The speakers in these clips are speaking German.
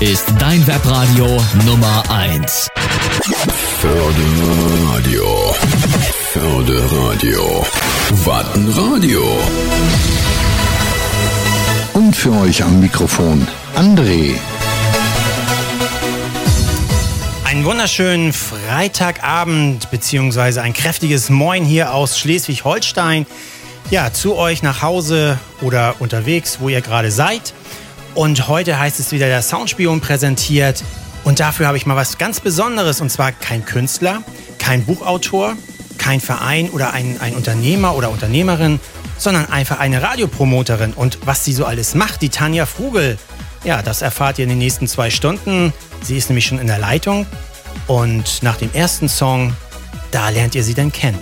ist dein Webradio Nummer 1. Förderradio. Förderradio. Wattenradio. Und für euch am Mikrofon André. Einen wunderschönen Freitagabend beziehungsweise ein kräftiges Moin hier aus Schleswig-Holstein. Ja, zu euch nach Hause oder unterwegs, wo ihr gerade seid. Und heute heißt es wieder der Soundspion präsentiert. Und dafür habe ich mal was ganz Besonderes. Und zwar kein Künstler, kein Buchautor, kein Verein oder ein, ein Unternehmer oder Unternehmerin, sondern einfach eine Radiopromoterin. Und was sie so alles macht, die Tanja Frugel. Ja, das erfahrt ihr in den nächsten zwei Stunden. Sie ist nämlich schon in der Leitung. Und nach dem ersten Song, da lernt ihr sie dann kennen.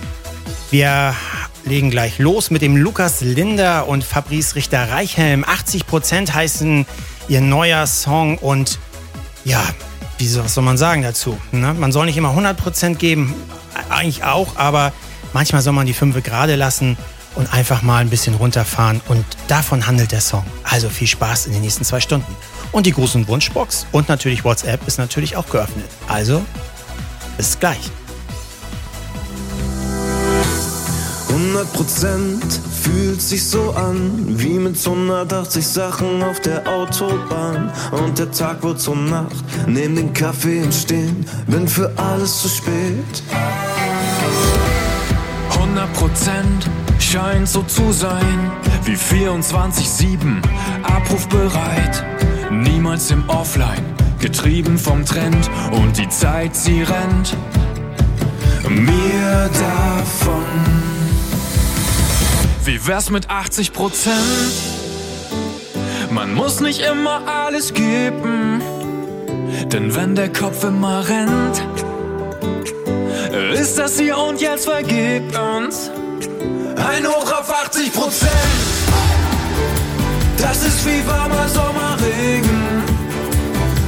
Wir legen gleich los mit dem Lukas Linder und Fabrice Richter-Reichhelm. 80% heißen ihr neuer Song und ja, wie soll, was soll man sagen dazu? Ne? Man soll nicht immer 100% geben, eigentlich auch, aber manchmal soll man die Fünfe gerade lassen und einfach mal ein bisschen runterfahren und davon handelt der Song. Also viel Spaß in den nächsten zwei Stunden. Und die und Wunschbox und natürlich WhatsApp ist natürlich auch geöffnet. Also, bis gleich. 100 Prozent fühlt sich so an, wie mit 180 Sachen auf der Autobahn. Und der Tag wird zur Nacht, nehm den Kaffee und stehen, bin für alles zu spät. 100 Prozent scheint so zu sein, wie 24-7 abrufbereit. Niemals im Offline, getrieben vom Trend und die Zeit, sie rennt mir davon. Wie wär's mit 80 Prozent? Man muss nicht immer alles geben, denn wenn der Kopf immer rennt, ist das hier und jetzt vergebens. Ein Hoch auf 80 Prozent. Das ist wie warmer Sommerregen,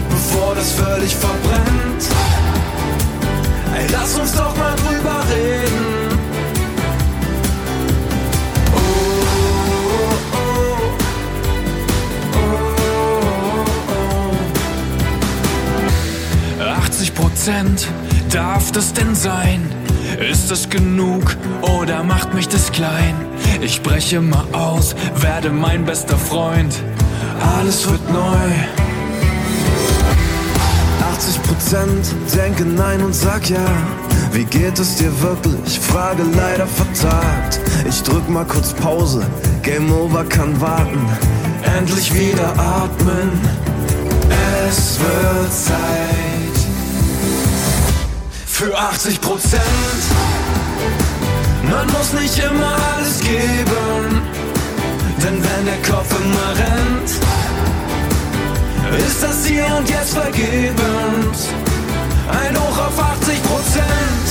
bevor das völlig verbrennt. Ey, lass uns doch mal drüber reden. Prozent darf das denn sein? Ist es genug oder macht mich das klein? Ich breche mal aus, werde mein bester Freund. Alles wird neu. 80 Prozent denke nein und sag ja. Wie geht es dir wirklich? Frage leider vertagt. Ich drück mal kurz Pause. Game over kann warten. Endlich wieder atmen. Es wird Zeit für 80 Prozent. Man muss nicht immer alles geben, denn wenn der Kopf immer rennt, ist das hier und jetzt vergebens. Ein Hoch auf 80 Prozent,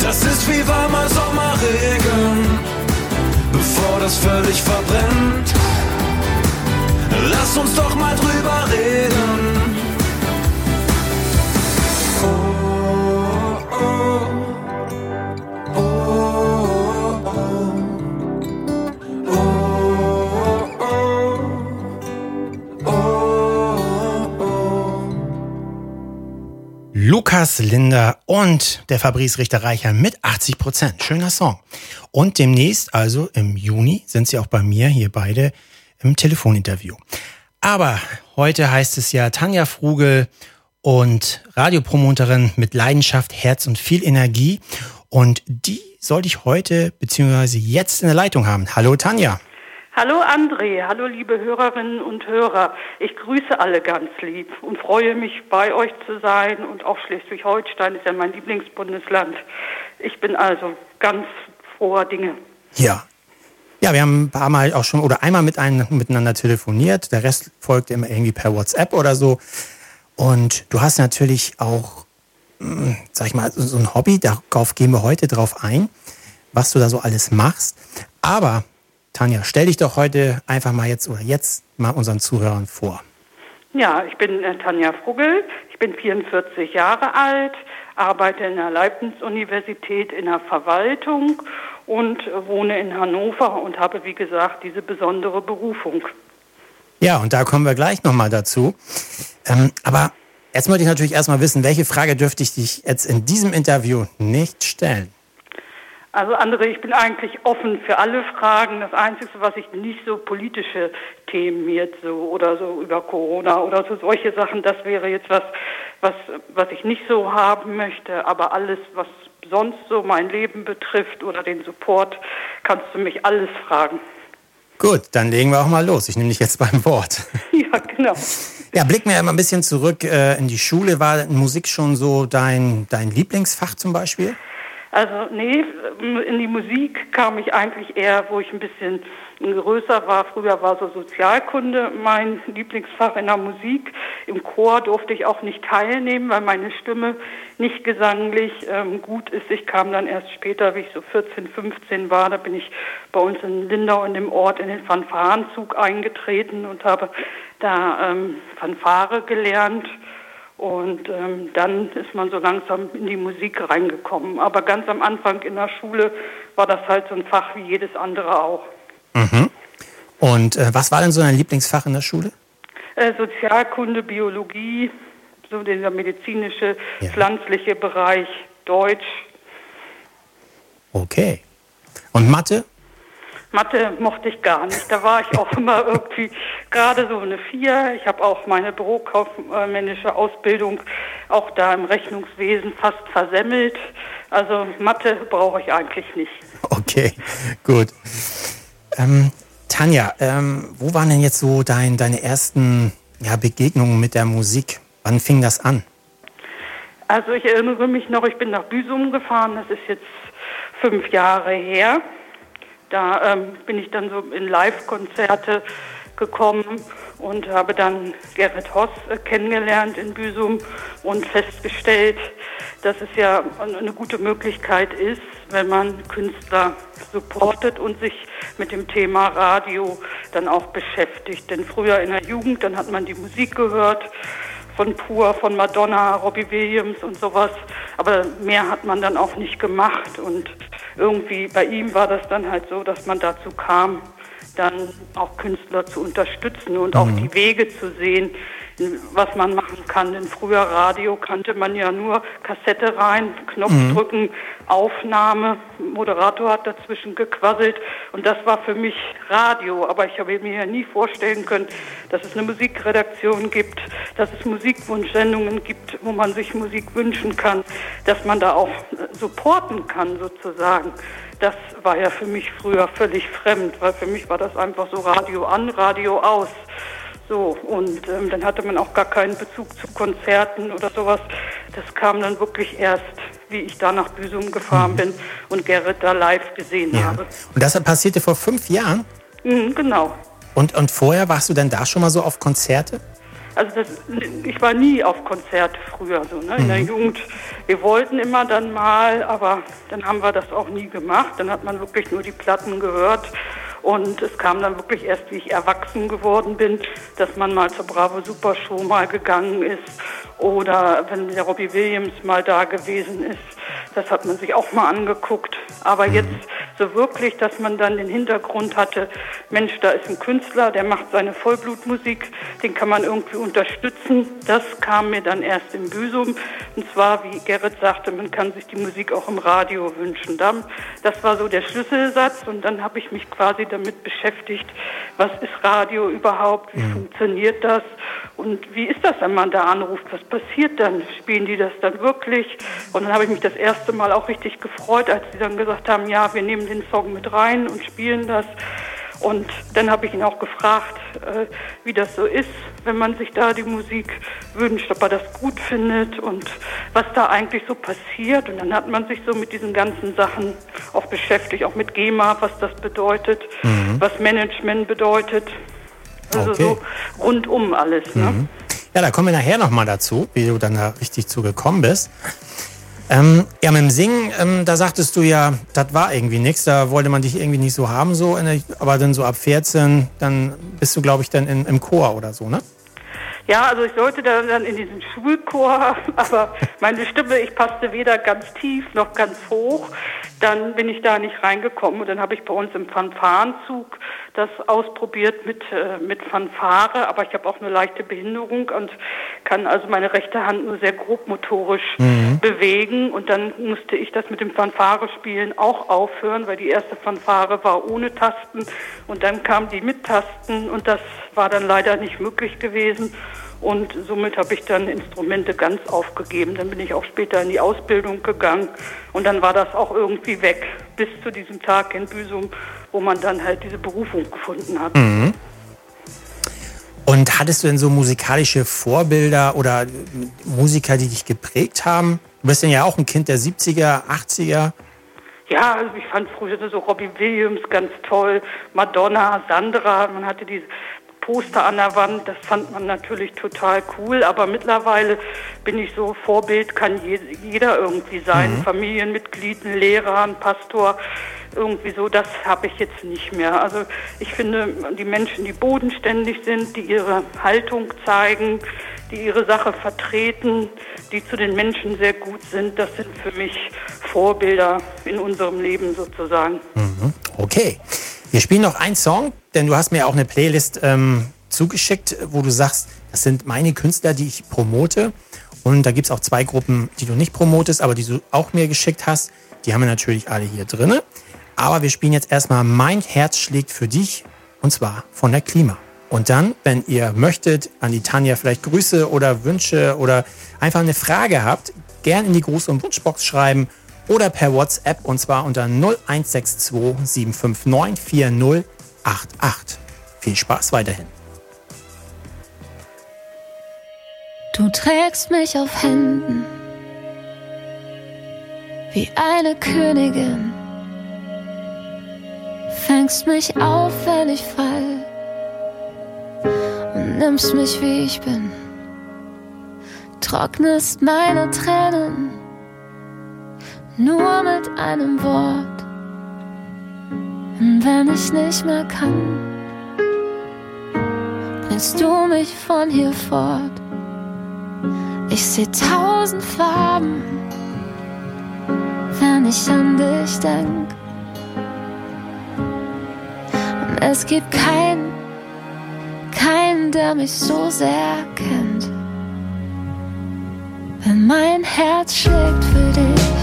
das ist wie warmer Sommerregen, bevor das völlig verbrennt. Lass uns doch mal drüber reden. Lukas Linder und der Fabrice Richter-Reicher mit 80 Prozent. Schöner Song. Und demnächst, also im Juni, sind sie auch bei mir hier beide im Telefoninterview. Aber heute heißt es ja Tanja Frugel und Radiopromoterin mit Leidenschaft, Herz und viel Energie. Und die sollte ich heute beziehungsweise jetzt in der Leitung haben. Hallo Tanja. Hallo André, hallo liebe Hörerinnen und Hörer. Ich grüße alle ganz lieb und freue mich bei euch zu sein und auch Schleswig-Holstein ist ja mein Lieblingsbundesland. Ich bin also ganz froher Dinge. Ja. Ja, wir haben ein paar Mal auch schon oder einmal mit ein, miteinander telefoniert. Der Rest folgte immer irgendwie per WhatsApp oder so. Und du hast natürlich auch, hm, sag ich mal, so ein Hobby. Darauf gehen wir heute drauf ein, was du da so alles machst. Aber Tanja, stell dich doch heute einfach mal jetzt oder jetzt mal unseren Zuhörern vor. Ja, ich bin äh, Tanja Frugel, ich bin 44 Jahre alt, arbeite in der Leibniz-Universität in der Verwaltung und äh, wohne in Hannover und habe, wie gesagt, diese besondere Berufung. Ja, und da kommen wir gleich nochmal dazu. Ähm, aber jetzt möchte ich natürlich erstmal wissen, welche Frage dürfte ich dich jetzt in diesem Interview nicht stellen? Also André, ich bin eigentlich offen für alle Fragen. Das Einzige, was ich nicht so politische Themen jetzt so oder so über Corona oder so solche Sachen, das wäre jetzt was, was, was ich nicht so haben möchte. Aber alles, was sonst so mein Leben betrifft oder den Support, kannst du mich alles fragen. Gut, dann legen wir auch mal los. Ich nehme dich jetzt beim Wort. Ja, genau. Ja, blicken wir mal ein bisschen zurück äh, in die Schule. War Musik schon so dein, dein Lieblingsfach zum Beispiel? Also nee, in die Musik kam ich eigentlich eher, wo ich ein bisschen größer war. Früher war so Sozialkunde mein Lieblingsfach in der Musik. Im Chor durfte ich auch nicht teilnehmen, weil meine Stimme nicht gesanglich ähm, gut ist. Ich kam dann erst später, wie ich so 14, 15 war, da bin ich bei uns in Lindau in dem Ort in den Fanfarenzug eingetreten und habe da ähm, Fanfare gelernt. Und ähm, dann ist man so langsam in die Musik reingekommen. Aber ganz am Anfang in der Schule war das halt so ein Fach wie jedes andere auch. Mhm. Und äh, was war denn so dein Lieblingsfach in der Schule? Äh, Sozialkunde, Biologie, so dieser medizinische, ja. pflanzliche Bereich, Deutsch. Okay. Und Mathe? Mathe mochte ich gar nicht. Da war ich auch immer irgendwie gerade so eine Vier. Ich habe auch meine bürokaufmännische Ausbildung auch da im Rechnungswesen fast versemmelt. Also Mathe brauche ich eigentlich nicht. Okay, gut. Ähm, Tanja, ähm, wo waren denn jetzt so dein, deine ersten ja, Begegnungen mit der Musik? Wann fing das an? Also ich erinnere mich noch, ich bin nach Büsum gefahren, das ist jetzt fünf Jahre her. Da ähm, bin ich dann so in Live-Konzerte gekommen und habe dann Gerrit Hoss äh, kennengelernt in Büsum und festgestellt, dass es ja eine gute Möglichkeit ist, wenn man Künstler supportet und sich mit dem Thema Radio dann auch beschäftigt. Denn früher in der Jugend, dann hat man die Musik gehört von Pur, von Madonna, Robbie Williams und sowas. Aber mehr hat man dann auch nicht gemacht. Und irgendwie bei ihm war das dann halt so, dass man dazu kam, dann auch Künstler zu unterstützen und mhm. auch die Wege zu sehen, was man machen kann. Denn früher Radio kannte man ja nur Kassette rein, Knopf mhm. drücken, Aufnahme, Moderator hat dazwischen gequasselt und das war für mich Radio. Aber ich habe mir ja nie vorstellen können, dass es eine Musikredaktion gibt, dass es Musikwunschsendungen gibt, wo man sich Musik wünschen kann, dass man da auch supporten kann sozusagen. Das war ja für mich früher völlig fremd, weil für mich war das einfach so Radio an, Radio aus. So, und ähm, dann hatte man auch gar keinen Bezug zu Konzerten oder sowas. Das kam dann wirklich erst, wie ich da nach Büsum gefahren mhm. bin und Gerrit da live gesehen ja. habe. Und das passierte vor fünf Jahren? Mhm, genau. Und, und vorher warst du denn da schon mal so auf Konzerte? Also das, ich war nie auf Konzerte früher so, ne? in mhm. der Jugend. Wir wollten immer dann mal, aber dann haben wir das auch nie gemacht. Dann hat man wirklich nur die Platten gehört und es kam dann wirklich erst, wie ich erwachsen geworden bin, dass man mal zur Bravo Super Show mal gegangen ist oder wenn der Robbie Williams mal da gewesen ist. Das hat man sich auch mal angeguckt. Aber jetzt so wirklich, dass man dann den Hintergrund hatte, Mensch, da ist ein Künstler, der macht seine Vollblutmusik, den kann man irgendwie unterstützen. Das kam mir dann erst im Büsum. Und zwar, wie Gerrit sagte, man kann sich die Musik auch im Radio wünschen. Das war so der Schlüsselsatz und dann habe ich mich quasi damit beschäftigt, was ist Radio überhaupt, wie mhm. funktioniert das und wie ist das, wenn man da anruft, was passiert dann, spielen die das dann wirklich? Und dann habe ich mich das erste Mal auch richtig gefreut, als sie dann gesagt haben, ja, wir nehmen den Song mit rein und spielen das. Und dann habe ich ihn auch gefragt, äh, wie das so ist, wenn man sich da die Musik wünscht, ob er das gut findet und was da eigentlich so passiert. Und dann hat man sich so mit diesen ganzen Sachen auch beschäftigt, auch mit GEMA, was das bedeutet, mhm. was Management bedeutet. Also okay. so rundum alles. Ne? Mhm. Ja, da kommen wir nachher nochmal dazu, wie du dann da richtig zugekommen bist. Ähm, ja, mit dem Singen, ähm, da sagtest du ja, das war irgendwie nichts, da wollte man dich irgendwie nicht so haben, so, der, aber dann so ab 14, dann bist du, glaube ich, dann in, im Chor oder so, ne? Ja, also ich sollte dann, in diesen Schulchor, aber meine Stimme, ich passte weder ganz tief noch ganz hoch. Dann bin ich da nicht reingekommen. Und dann habe ich bei uns im Fanfarenzug das ausprobiert mit, äh, mit Fanfare, aber ich habe auch eine leichte Behinderung und kann also meine rechte Hand nur sehr grob motorisch mhm. bewegen. Und dann musste ich das mit dem Fanfare-Spielen auch aufhören, weil die erste Fanfare war ohne Tasten. Und dann kam die mit Tasten. Und das war dann leider nicht möglich gewesen. Und somit habe ich dann Instrumente ganz aufgegeben. Dann bin ich auch später in die Ausbildung gegangen und dann war das auch irgendwie weg, bis zu diesem Tag in Büsum, wo man dann halt diese Berufung gefunden hat. Mhm. Und hattest du denn so musikalische Vorbilder oder Musiker, die dich geprägt haben? Du bist ja auch ein Kind der 70er, 80er. Ja, also ich fand früher so Robbie Williams ganz toll, Madonna, Sandra, man hatte diese Poster an der Wand, das fand man natürlich total cool, aber mittlerweile bin ich so, Vorbild kann jeder irgendwie sein, mhm. Familienmitglied, ein Lehrer, ein Pastor, irgendwie so, das habe ich jetzt nicht mehr. Also ich finde, die Menschen, die bodenständig sind, die ihre Haltung zeigen, die ihre Sache vertreten, die zu den Menschen sehr gut sind, das sind für mich Vorbilder in unserem Leben sozusagen. Mhm. Okay. Wir spielen noch einen Song, denn du hast mir auch eine Playlist ähm, zugeschickt, wo du sagst, das sind meine Künstler, die ich promote. Und da gibt es auch zwei Gruppen, die du nicht promotest, aber die du auch mir geschickt hast. Die haben wir natürlich alle hier drin. Aber wir spielen jetzt erstmal Mein Herz schlägt für dich und zwar von der Klima. Und dann, wenn ihr möchtet, an die Tanja vielleicht Grüße oder Wünsche oder einfach eine Frage habt, gern in die Gruß- und Wunschbox schreiben oder per WhatsApp und zwar unter 0162 759 4088. Viel Spaß weiterhin. Du trägst mich auf Händen wie eine Königin, fängst mich auf, wenn ich fall und nimmst mich wie ich bin, trocknest meine Tränen nur mit einem Wort. Und wenn ich nicht mehr kann, bringst du mich von hier fort. Ich seh tausend Farben, wenn ich an dich denk. Und es gibt keinen, keinen, der mich so sehr kennt. Wenn mein Herz schlägt für dich.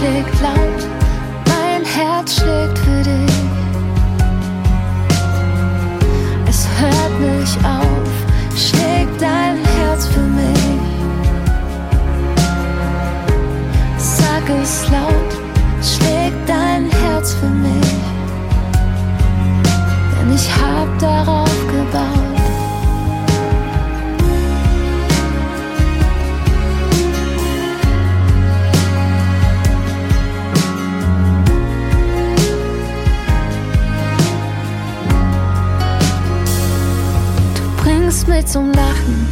Schlägt laut, mein Herz schlägt für dich. Es hört nicht auf, schlägt dein Herz für mich. Sag es laut, schlägt dein Herz für mich. Denn ich hab darauf gebaut. Bringst mich zum Lachen.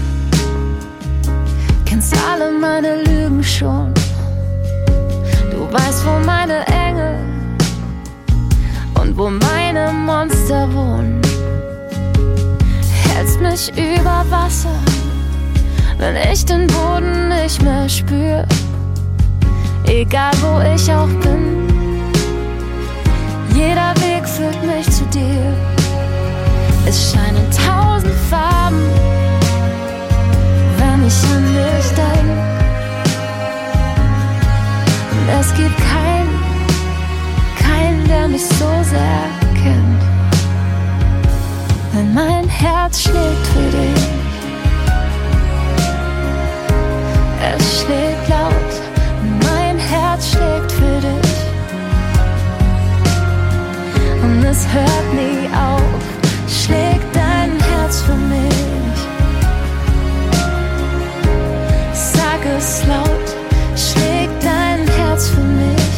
Kennst alle meine Lügen schon. Du weißt, wo meine Engel und wo meine Monster wohnen. Hältst mich über Wasser, wenn ich den Boden nicht mehr spür. Egal wo ich auch bin, jeder Weg führt mich zu dir. Es scheinen tausend Farben, wenn ich an dich denk. Und es gibt keinen, keinen, der mich so sehr kennt. Wenn mein Herz schlägt für dich, es schlägt laut, mein Herz schlägt für dich. Und es hört nie auf schlägt dein Herz für mich? Sag es laut, schlägt dein Herz für mich?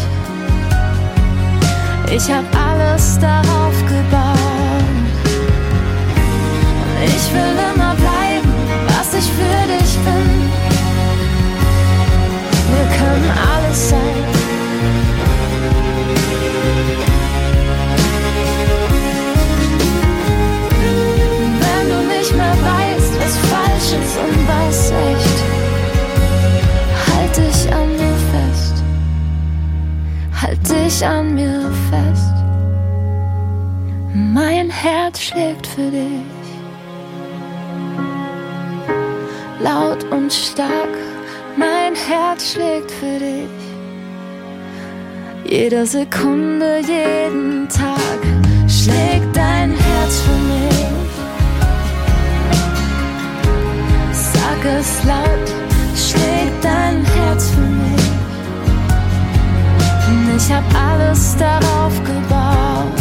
Ich hab alles darauf gebaut. Ich will immer bleiben, was ich für dich bin. Wir können alles sein. weiß echt, halt dich an mir fest, halt dich an mir fest. Mein Herz schlägt für dich, laut und stark, mein Herz schlägt für dich. Jede Sekunde, jeden Tag schlägt es laut, schlägt dein Herz für mich. Und ich hab alles darauf gebaut.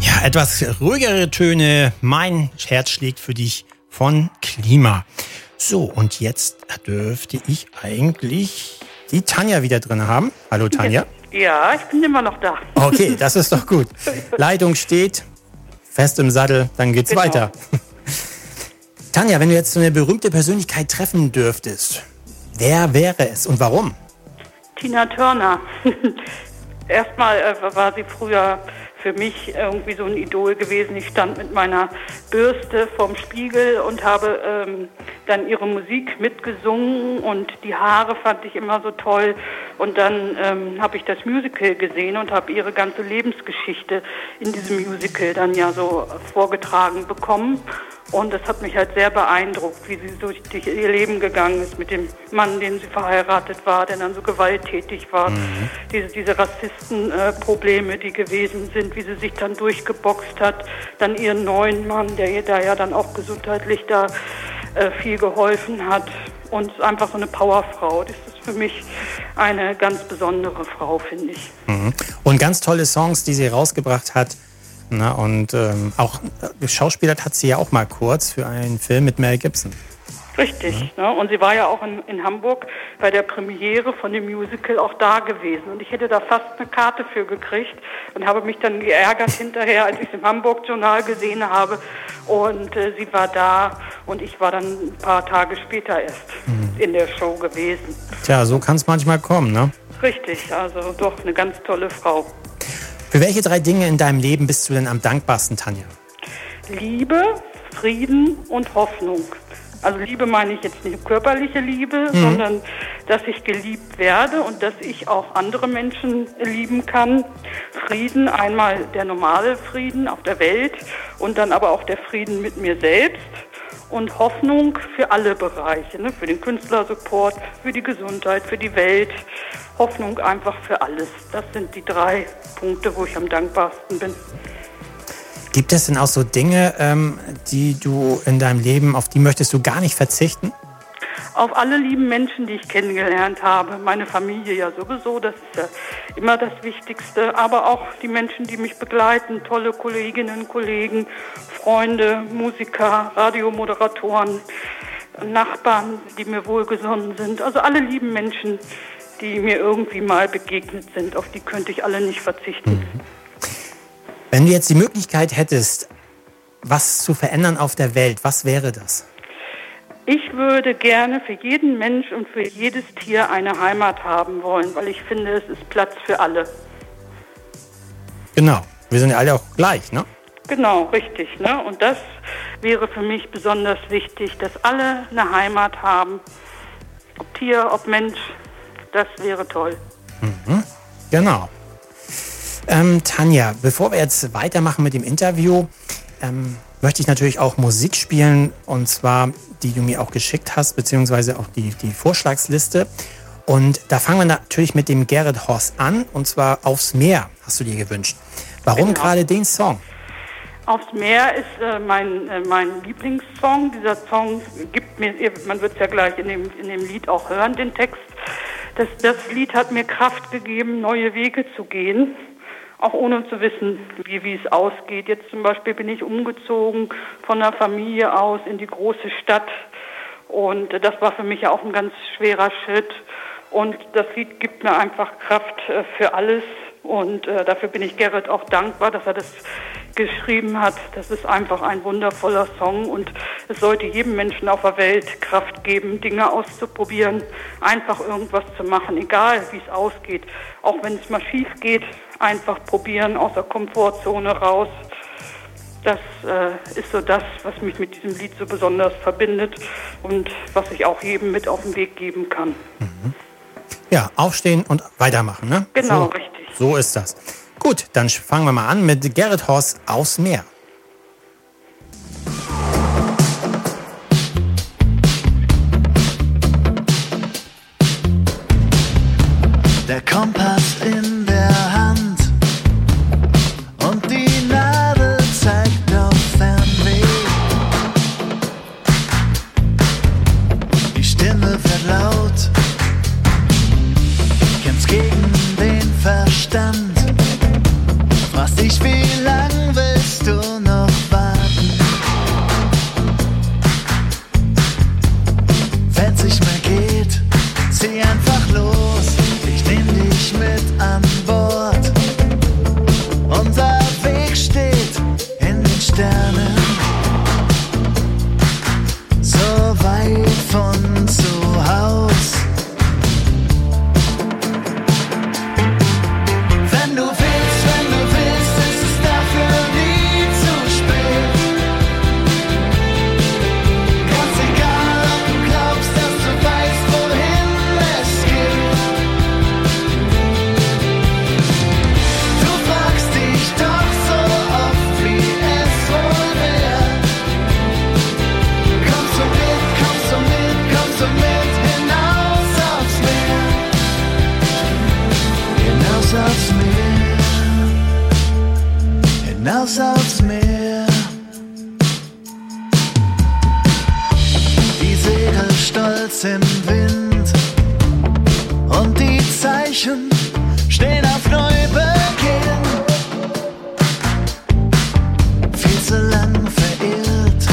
Ja, etwas ruhigere Töne. Mein Herz schlägt für dich von Klima. So, und jetzt dürfte ich eigentlich die Tanja wieder drin haben. Hallo Tanja. Ja, ich bin immer noch da. Okay, das ist doch gut. Leitung steht, fest im Sattel, dann geht's Genau. weiter. Tanja, wenn du jetzt so eine berühmte Persönlichkeit treffen dürftest, wer wäre es und warum? Tina Turner. Erstmal äh, war sie früher für mich irgendwie so ein Idol gewesen. Ich stand mit meiner Bürste vorm Spiegel und habe ähm, dann ihre Musik mitgesungen und die Haare fand ich immer so toll. Und dann ähm, habe ich das Musical gesehen und habe ihre ganze Lebensgeschichte in diesem Musical dann ja so vorgetragen bekommen. Und das hat mich halt sehr beeindruckt, wie sie durch ihr Leben gegangen ist mit dem Mann, den sie verheiratet war, der dann so gewalttätig war. Diese, diese Rassistenprobleme, die gewesen sind, wie sie sich dann durchgeboxt hat. Dann ihren neuen Mann, der ihr da ja dann auch gesundheitlich da äh, viel geholfen hat. Und einfach so eine Powerfrau. Das ist für mich eine ganz besondere Frau, finde ich. Und ganz tolle Songs, die sie rausgebracht hat. Na, und ähm, auch äh, geschauspielert hat sie ja auch mal kurz für einen Film mit Mel Gibson. Richtig. Ne? Und sie war ja auch in, in Hamburg bei der Premiere von dem Musical auch da gewesen. Und ich hätte da fast eine Karte für gekriegt und habe mich dann geärgert hinterher, als ich es im Hamburg-Journal gesehen habe. Und äh, sie war da und ich war dann ein paar Tage später erst in der Show gewesen. Tja, so kann es manchmal kommen, ne? Richtig, also doch eine ganz tolle Frau. Für welche drei Dinge in deinem Leben bist du denn am dankbarsten, Tanja? Liebe, Frieden und Hoffnung. Also Liebe meine ich jetzt nicht körperliche Liebe, sondern dass ich geliebt werde und dass ich auch andere Menschen lieben kann. Frieden, einmal der normale Frieden auf der Welt und dann aber auch der Frieden mit mir selbst. Und Hoffnung für alle Bereiche, ne? für den Künstlersupport, für die Gesundheit, für die Welt. Hoffnung einfach für alles. Das sind die drei Punkte, wo ich am dankbarsten bin. Gibt es denn auch so Dinge, ähm, die du in deinem Leben, auf die möchtest du gar nicht verzichten? auf alle lieben Menschen, die ich kennengelernt habe. Meine Familie ja sowieso, das ist ja immer das Wichtigste. Aber auch die Menschen, die mich begleiten, tolle Kolleginnen, Kollegen, Freunde, Musiker, Radiomoderatoren, Nachbarn, die mir wohlgesonnen sind. Also alle lieben Menschen, die mir irgendwie mal begegnet sind, auf die könnte ich alle nicht verzichten. Wenn du jetzt die Möglichkeit hättest, was zu verändern auf der Welt, was wäre das? Ich würde gerne für jeden Mensch und für jedes Tier eine Heimat haben wollen, weil ich finde, es ist Platz für alle. Genau. Wir sind ja alle auch gleich, ne? Genau, richtig. Ne? Und das wäre für mich besonders wichtig, dass alle eine Heimat haben. Ob Tier, ob Mensch, das wäre toll. Genau. Ähm, Tanja, bevor wir jetzt weitermachen mit dem Interview, ähm, möchte ich natürlich auch Musik spielen und zwar die du mir auch geschickt hast, beziehungsweise auch die, die Vorschlagsliste. Und da fangen wir natürlich mit dem Gerrit Horst an und zwar Aufs Meer hast du dir gewünscht. Warum Genau. gerade den Song? Aufs Meer ist äh, mein, äh, mein Lieblingssong. Dieser Song gibt mir, man wird es ja gleich in dem, in dem Lied auch hören, den Text. Das, das Lied hat mir Kraft gegeben, neue Wege zu gehen, auch ohne zu wissen, wie, wie es ausgeht. Jetzt zum Beispiel bin ich umgezogen von der Familie aus in die große Stadt und das war für mich ja auch ein ganz schwerer Schritt. Und das Lied gibt mir einfach Kraft äh, für alles. Und äh, dafür bin ich Gerrit auch dankbar, dass er das geschrieben hat. Das ist einfach ein wundervoller Song und es sollte jedem Menschen auf der Welt Kraft geben, Dinge auszuprobieren, einfach irgendwas zu machen, egal wie es ausgeht. Auch wenn es mal schief geht, einfach probieren, aus der Komfortzone raus. Das äh, ist so das, was mich mit diesem Lied so besonders verbindet und was ich auch jedem mit auf den Weg geben kann. Mhm. Ja, aufstehen und weitermachen, ne? Genau, so, richtig. So ist das. Gut, dann fangen wir mal an mit Gerrit Horst aus Meer. Der Kompass These will Menschen stehen auf Neubeginn. Viel zu lang verirrt.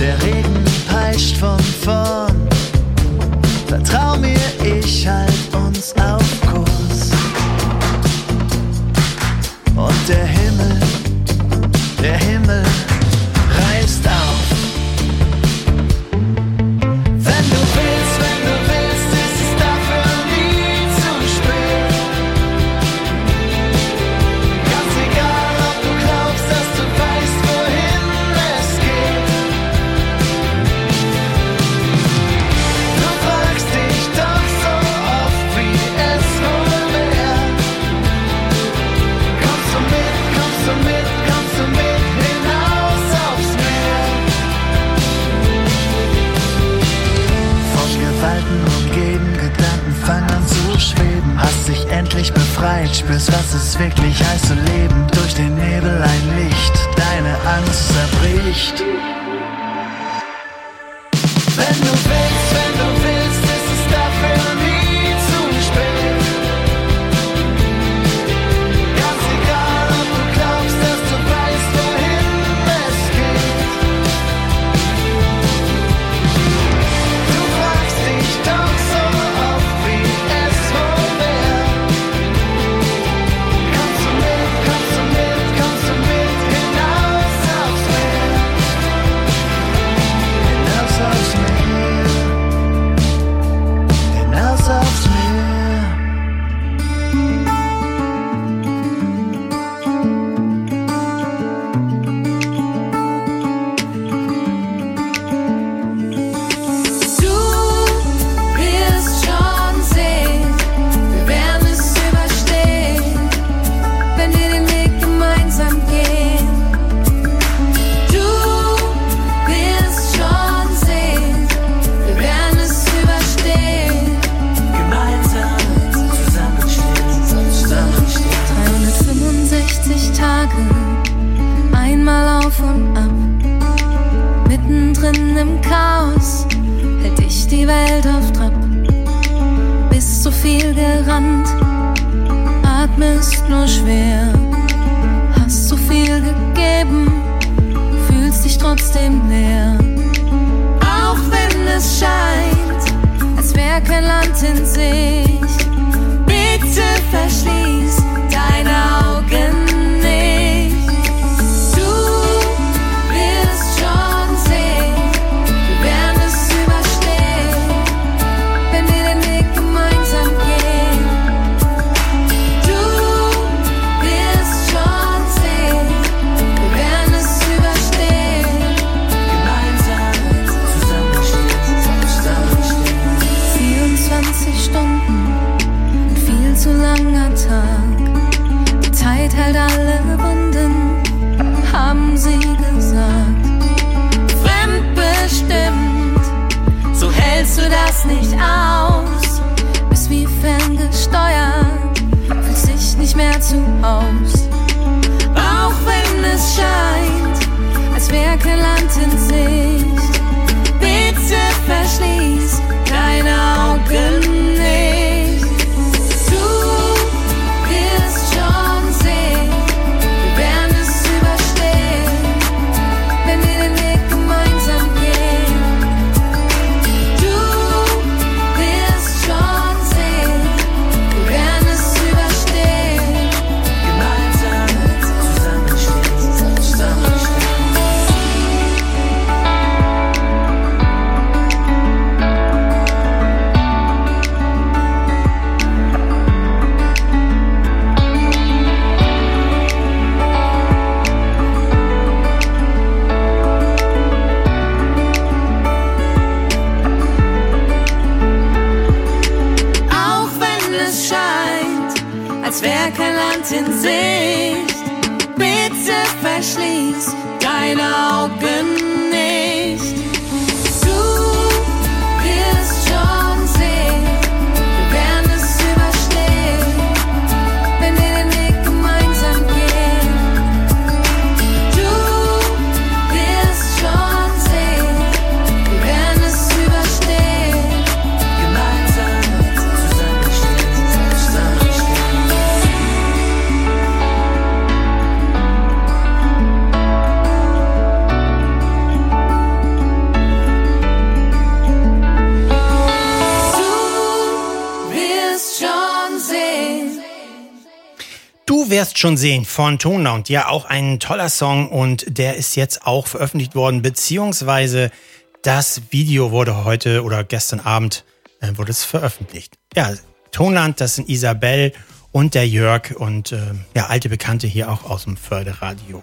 Der Regen peitscht von vorn. Vertrau mir, ich halt uns auf Kurs. Und der Himmel, der Himmel wirst schon sehen von Tonlaut. Ja, auch ein toller Song und der ist jetzt auch veröffentlicht worden, beziehungsweise das Video wurde heute oder gestern Abend äh, wurde es veröffentlicht. Ja, Tonland, das sind Isabel und der Jörg und äh, ja, alte Bekannte hier auch aus dem Förderradio.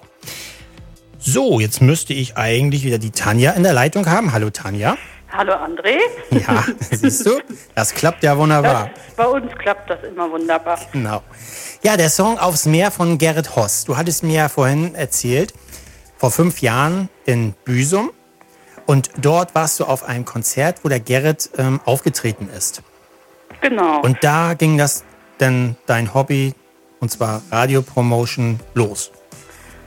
So, jetzt müsste ich eigentlich wieder die Tanja in der Leitung haben. Hallo Tanja. Hallo André. Ja, siehst du? Das klappt ja wunderbar. Das, bei uns klappt das immer wunderbar. Genau. Ja, der Song Aufs Meer von Gerrit Hoss. Du hattest mir ja vorhin erzählt, vor fünf Jahren in Büsum. Und dort warst du auf einem Konzert, wo der Gerrit ähm, aufgetreten ist. Genau. Und da ging das dann dein Hobby, und zwar Radiopromotion, los.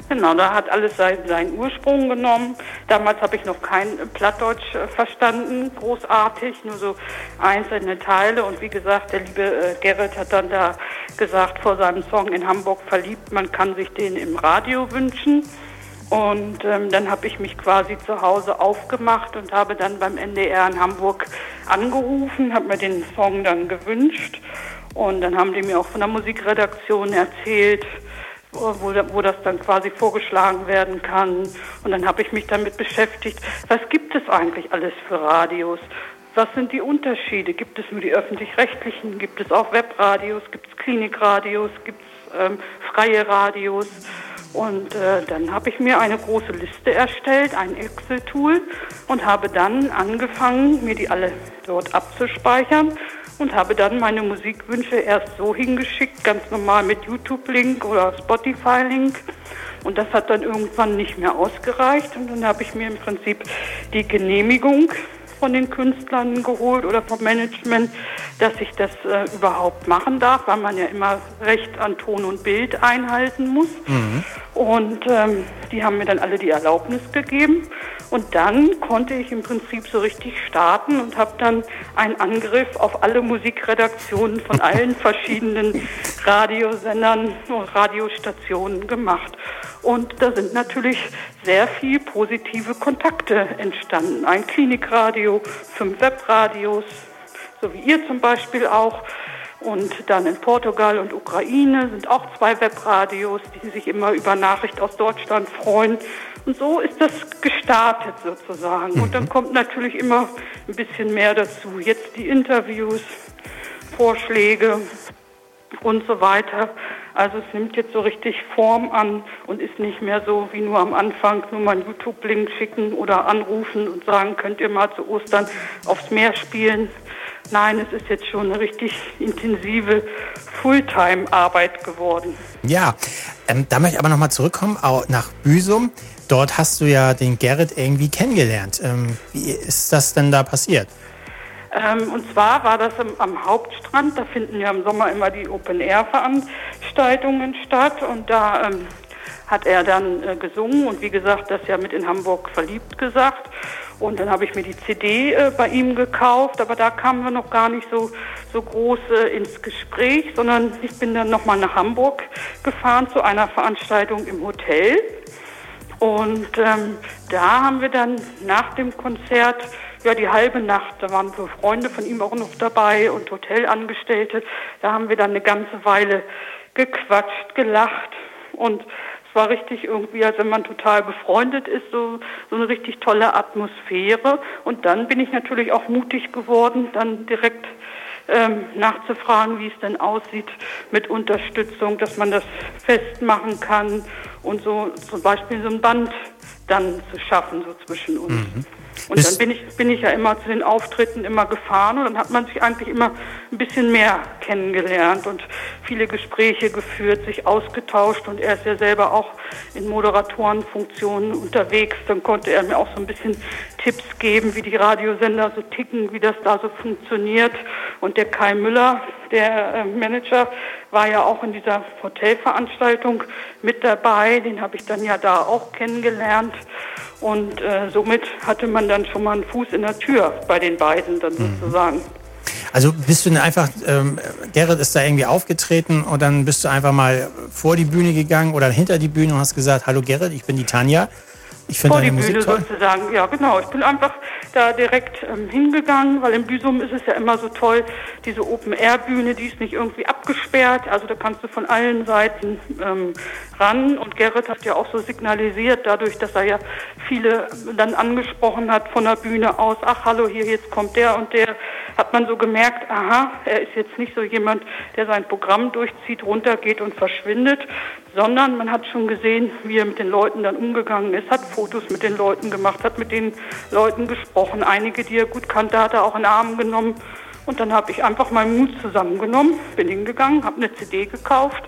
Genau, da hat alles seinen, Ursprung genommen. Damals habe ich noch kein Plattdeutsch äh, verstanden, großartig, nur so einzelne Teile. Und wie gesagt, der liebe äh, Gerrit hat dann da gesagt vor seinem Song in Hamburg verliebt, man kann sich den im Radio wünschen. Und ähm, dann habe ich mich quasi zu Hause aufgemacht und habe dann beim NDR in Hamburg angerufen, habe mir den Song dann gewünscht. Und dann haben die mir auch von der Musikredaktion erzählt, wo, wo das dann quasi vorgeschlagen werden kann. Und dann habe ich mich damit beschäftigt, was gibt es eigentlich alles für Radios? Was sind die Unterschiede? Gibt es nur die öffentlich-rechtlichen? Gibt es auch Webradios? Gibt es Klinikradios? Gibt es ähm, freie Radios? Und äh, dann habe ich mir eine große Liste erstellt, ein Excel-Tool, und habe dann angefangen, mir die alle dort abzuspeichern und habe dann meine Musikwünsche erst so hingeschickt, ganz normal mit YouTube-Link oder Spotify-Link. Und das hat dann irgendwann nicht mehr ausgereicht. Und dann habe ich mir im Prinzip die Genehmigung von den Künstlern geholt oder vom Management, dass ich das äh, überhaupt machen darf, weil man ja immer Recht an Ton und Bild einhalten muss. Und ähm, die haben mir dann alle die Erlaubnis gegeben. Und dann konnte ich im Prinzip so richtig starten und habe dann einen Angriff auf alle Musikredaktionen von allen verschiedenen Radiosendern und Radiostationen gemacht. Und da sind natürlich sehr viel positive Kontakte entstanden. Ein Klinikradio, fünf Webradios, so wie ihr zum Beispiel auch. Und dann in Portugal und Ukraine sind auch zwei Webradios, die sich immer über Nachricht aus Deutschland freuen. Und so ist das gestartet sozusagen. Und dann kommt natürlich immer ein bisschen mehr dazu. Jetzt die Interviews, Vorschläge und so weiter. Also es nimmt jetzt so richtig Form an und ist nicht mehr so wie nur am Anfang nur mal einen YouTube-Link schicken oder anrufen und sagen, könnt ihr mal zu Ostern aufs Meer spielen, Nein, es ist jetzt schon eine richtig intensive Fulltime-Arbeit geworden. Ja, ähm, da möchte ich aber nochmal zurückkommen auch nach Büsum. Dort hast du ja den Gerrit irgendwie kennengelernt. Ähm, wie ist das denn da passiert? Ähm, und zwar war das am, am, Hauptstrand. Da finden ja im Sommer immer die Open-Air-Veranstaltungen statt. Und da ähm, hat er dann äh, gesungen und wie gesagt, das ja mit in Hamburg verliebt gesagt. Und dann habe ich mir die CD äh, bei ihm gekauft, aber da kamen wir noch gar nicht so, so groß äh, ins Gespräch, sondern ich bin dann nochmal nach Hamburg gefahren zu einer Veranstaltung im Hotel. Und ähm, da haben wir dann nach dem Konzert, ja die halbe Nacht, da waren so Freunde von ihm auch noch dabei und Hotelangestellte, da haben wir dann eine ganze Weile gequatscht, gelacht und war richtig irgendwie, als wenn man total befreundet ist, so, so eine richtig tolle Atmosphäre. Und dann bin ich natürlich auch mutig geworden, dann direkt ähm, nachzufragen, wie es denn aussieht mit Unterstützung, dass man das festmachen kann und so zum Beispiel so ein Band dann zu schaffen, so zwischen uns. Mhm. Und dann bin ich, bin ich ja immer zu den Auftritten immer gefahren und dann hat man sich eigentlich immer ein bisschen mehr kennengelernt und viele Gespräche geführt, sich ausgetauscht und er ist ja selber auch in Moderatorenfunktionen unterwegs. Dann konnte er mir auch so ein bisschen Tipps geben, wie die Radiosender so ticken, wie das da so funktioniert. Und der Kai Müller, der äh, Manager, war ja auch in dieser Hotelveranstaltung mit dabei. Den habe ich dann ja da auch kennengelernt. Und äh, somit hatte man dann schon mal einen Fuß in der Tür bei den beiden dann mhm. sozusagen. Also bist du denn einfach, ähm, Gerrit ist da irgendwie aufgetreten und dann bist du einfach mal vor die Bühne gegangen oder hinter die Bühne und hast gesagt, hallo Gerrit, ich bin die Tanja. Ich finde deine Musik Bühne toll. sozusagen, ja genau. Ich bin einfach da direkt ähm, hingegangen, weil im Büsum ist es ja immer so toll, diese Open-Air-Bühne, die ist nicht irgendwie abgesperrt, also da kannst du von allen Seiten ähm, ran und Gerrit hat ja auch so signalisiert, dadurch, dass er ja viele dann angesprochen hat von der Bühne aus, ach hallo, hier jetzt kommt der und der, hat man so gemerkt, aha, er ist jetzt nicht so jemand, der sein Programm durchzieht, runtergeht und verschwindet, sondern man hat schon gesehen, wie er mit den Leuten dann umgegangen ist, hat Fotos mit den Leuten gemacht, hat mit den Leuten gesprochen. Einige, die er gut kannte, hat er auch in den Arm genommen. Und dann habe ich einfach meinen Mut zusammengenommen, bin hingegangen, habe eine CD gekauft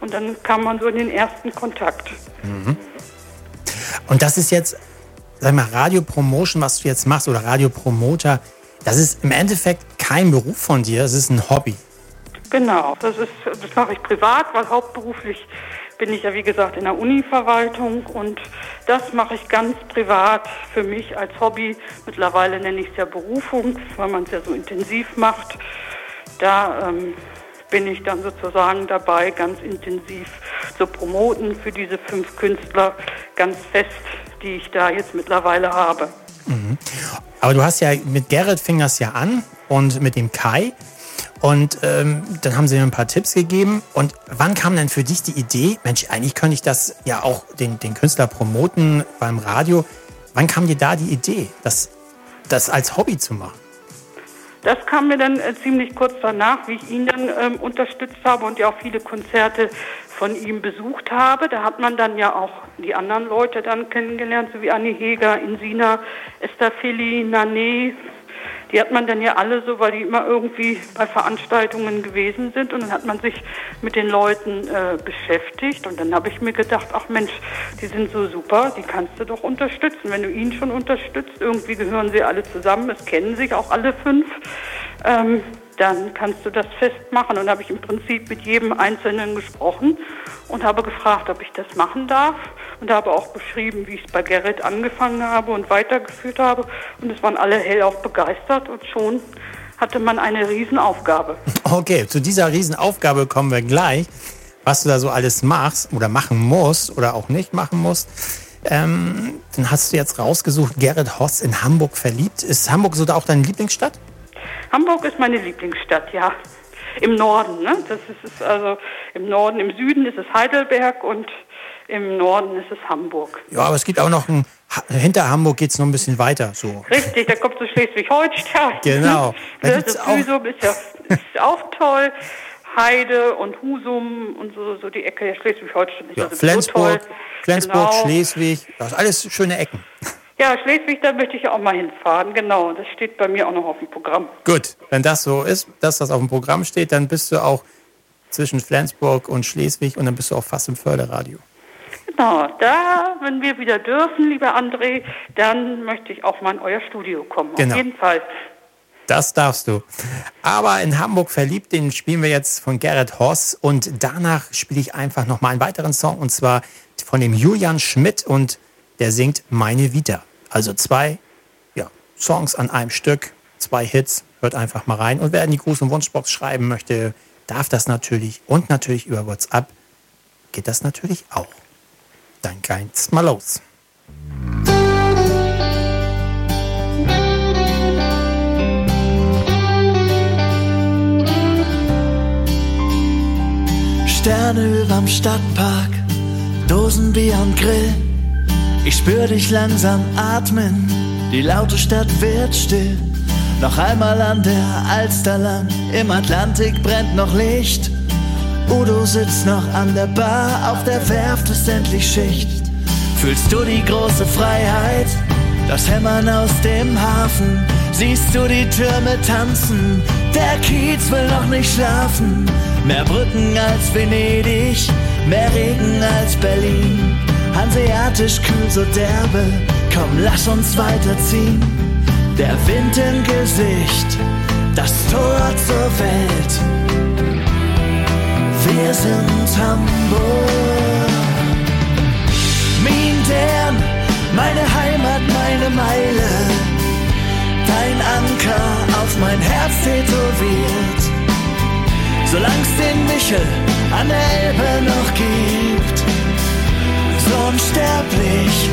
und dann kam man so in den ersten Kontakt. Mhm. Und das ist jetzt, sag mal, Radiopromotion, was du jetzt machst oder Radiopromoter, das ist im Endeffekt kein Beruf von dir, es ist ein Hobby. Genau, das, ist, das mache ich privat, weil hauptberuflich bin ich ja wie gesagt in der Univerwaltung und das mache ich ganz privat für mich als Hobby. Mittlerweile nenne ich es ja Berufung, weil man es ja so intensiv macht. Da ähm, bin ich dann sozusagen dabei, ganz intensiv zu promoten für diese fünf Künstler ganz fest, die ich da jetzt mittlerweile habe. Mhm. Aber du hast ja mit Gerrit fing das ja an und mit dem Kai. Und ähm, dann haben sie mir ein paar Tipps gegeben. Und wann kam denn für dich die Idee, Mensch, eigentlich könnte ich das ja auch den, den Künstler promoten beim Radio. Wann kam dir da die Idee, das, das als Hobby zu machen? Das kam mir dann äh, ziemlich kurz danach, wie ich ihn dann ähm, unterstützt habe und ja auch viele Konzerte von ihm besucht habe. Da hat man dann ja auch die anderen Leute dann kennengelernt, so wie Annie Heger, Insina, Esther Fili, Nane, die hat man dann ja alle so, weil die immer irgendwie bei Veranstaltungen gewesen sind und dann hat man sich mit den Leuten äh, beschäftigt und dann habe ich mir gedacht, ach Mensch, die sind so super, die kannst du doch unterstützen. Wenn du ihn schon unterstützt, irgendwie gehören sie alle zusammen, es kennen sich auch alle fünf. Ähm, dann kannst du das festmachen. Und habe ich im Prinzip mit jedem Einzelnen gesprochen und habe gefragt, ob ich das machen darf. Und habe auch beschrieben, wie ich es bei Gerrit angefangen habe und weitergeführt habe. Und es waren alle hellauf begeistert und schon hatte man eine Riesenaufgabe. Okay, zu dieser Riesenaufgabe kommen wir gleich. Was du da so alles machst oder machen musst oder auch nicht machen musst. Ähm, dann hast du jetzt rausgesucht, Gerrit Hoss in Hamburg verliebt. Ist Hamburg so da auch deine Lieblingsstadt? Hamburg ist meine Lieblingsstadt, ja. Im Norden, ne? Das ist also im Norden, im Süden ist es Heidelberg und im Norden ist es Hamburg. Ja, aber es gibt auch noch ein, hinter Hamburg geht es noch ein bisschen weiter. So. Richtig, da kommt so Schleswig-Holstein. Genau. Da das ist Husum ist ja ist auch toll. Heide und Husum und so, so die Ecke der Schleswig-Holstein ja, also Flensburg, so toll. Flensburg, genau. Schleswig, das ist alles schöne Ecken. Ja, Schleswig, da möchte ich auch mal hinfahren. Genau, das steht bei mir auch noch auf dem Programm. Gut, wenn das so ist, dass das auf dem Programm steht, dann bist du auch zwischen Flensburg und Schleswig und dann bist du auch fast im Förderradio. Genau, da, wenn wir wieder dürfen, lieber André, dann möchte ich auch mal in euer Studio kommen. Genau. Auf jeden Fall. Das darfst du. Aber in Hamburg verliebt, den spielen wir jetzt von Gerrit Hoss und danach spiele ich einfach noch mal einen weiteren Song und zwar von dem Julian Schmidt und der singt Meine Vita. Also zwei ja, Songs an einem Stück, zwei Hits. Hört einfach mal rein und wer in die Gruß- und Wunschbox schreiben möchte, darf das natürlich und natürlich über WhatsApp geht das natürlich auch. Dann geht's mal los. Sterne überm Stadtpark, Dosenbier und Grill. Ich spür dich langsam atmen, die laute Stadt wird still. Noch einmal an der Alster lang, im Atlantik brennt noch Licht. Udo sitzt noch an der Bar, auf der Werft ist endlich Schicht. Fühlst du die große Freiheit, das Hämmern aus dem Hafen? Siehst du die Türme tanzen, der Kiez will noch nicht schlafen. Mehr Brücken als Venedig, mehr Regen als Berlin. Hanseatisch kühl so derbe, komm lass uns weiterziehen. Der Wind im Gesicht, das Tor zur Welt. Wir sind Hamburg. Mindern, meine Heimat, meine Meile. Dein Anker auf mein Herz tätowiert. Solang's den Michel an der Elbe noch gibt. So unsterblich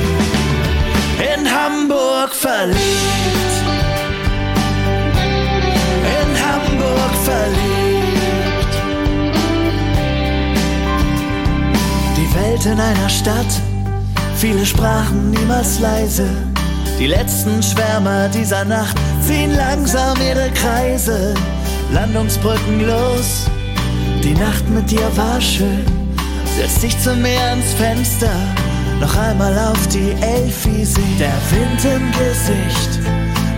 in Hamburg verliebt. Welt in einer Stadt, viele Sprachen niemals leise. Die letzten Schwärmer dieser Nacht ziehen langsam ihre Kreise. Landungsbrücken los, die Nacht mit dir war schön. Setz dich zum Meer ans Fenster, noch einmal auf die Elfi sehen. Der Wind im Gesicht,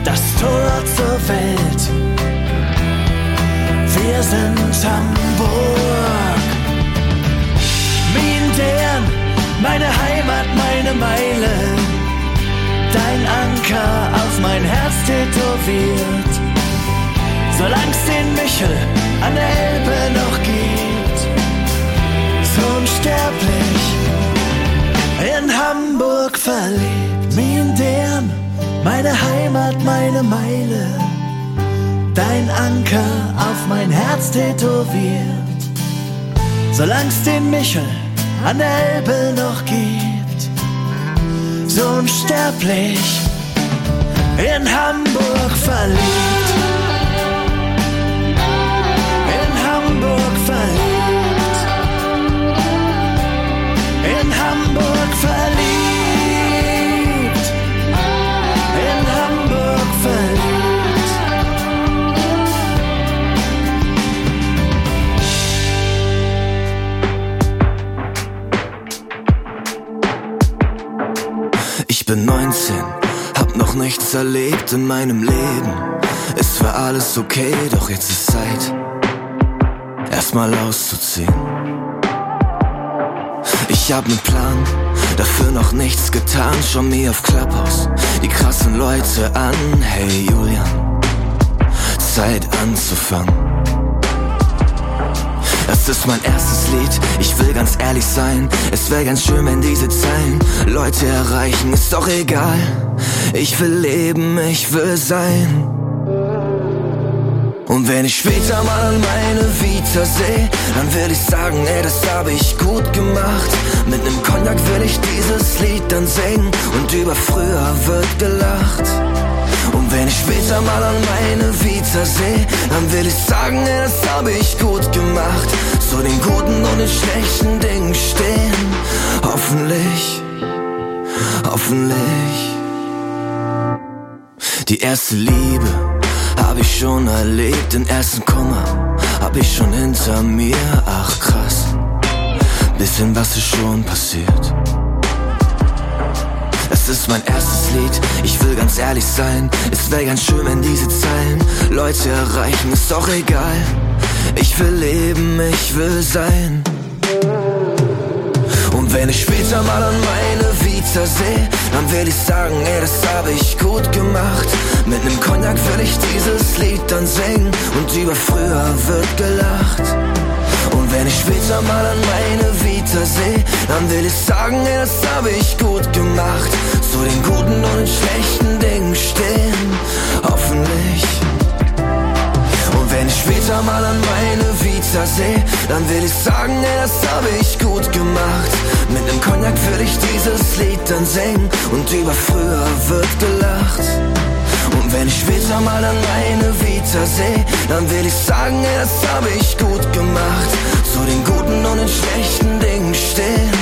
das Tor zur Welt. Wir sind Hamburg. Meine Heimat, meine Meile. Dein Anker auf mein Herz tätowiert. Solang's den Michel an der Elbe noch gibt. So unsterblich in Hamburg verliebt. Mindern, meine Heimat, meine Meile. Dein Anker auf mein Herz tätowiert. Solang's den Michel an Elbe noch gibt. So unsterblich in Hamburg verliebt. Bin 19, hab noch nichts erlebt in meinem Leben. Es war alles okay, doch jetzt ist Zeit, erstmal auszuziehen. Ich hab nen Plan, dafür noch nichts getan. Schau mir auf Clubhouse die krassen Leute an. Hey Julian, Zeit anzufangen. Das ist mein erstes Lied, ich will ganz ehrlich sein. Es wäre ganz schön, wenn diese Zeilen Leute erreichen, ist doch egal. Ich will leben, ich will sein. Und wenn ich später mal meine Vita seh, dann will ich sagen, ey, das habe ich gut gemacht. Mit nem Cognac will ich dieses Lied dann singen und über früher wird gelacht. Wenn ich später mal an meine Vita seh, dann will ich sagen, ey, das habe ich gut gemacht. So den guten und den schlechten Dingen stehen. Hoffentlich, hoffentlich. Die erste Liebe hab ich schon erlebt, den ersten Kummer hab ich schon hinter mir. Ach krass, bisschen was ist schon passiert. Ist mein erstes Lied. Ich will ganz ehrlich sein, es wäre ganz schön, wenn diese Zeilen Leute erreichen, ist doch egal. Ich will leben, ich will sein. Und wenn ich später mal an meine Vita sehe, dann will ich sagen, ey, das habe ich gut gemacht. Mit nem Cognac will ich dieses Lied dann singen und über früher wird gelacht. Und wenn ich später mal an meine Vita sehe, dann will ich sagen, ey, das habe ich gut gemacht. Zu den guten und den schlechten Dingen stehen, hoffentlich. Und wenn ich später mal an meine Vita sehe, dann will ich sagen, ey, das habe ich gut gemacht. Mit nem Cognac will ich dieses Lied dann singen und über früher wird gelacht. Und wenn ich später mal an meine Vita sehe, dann will ich sagen, ey, das habe ich gut gemacht. Zu den guten und den schlechten Dingen stehen,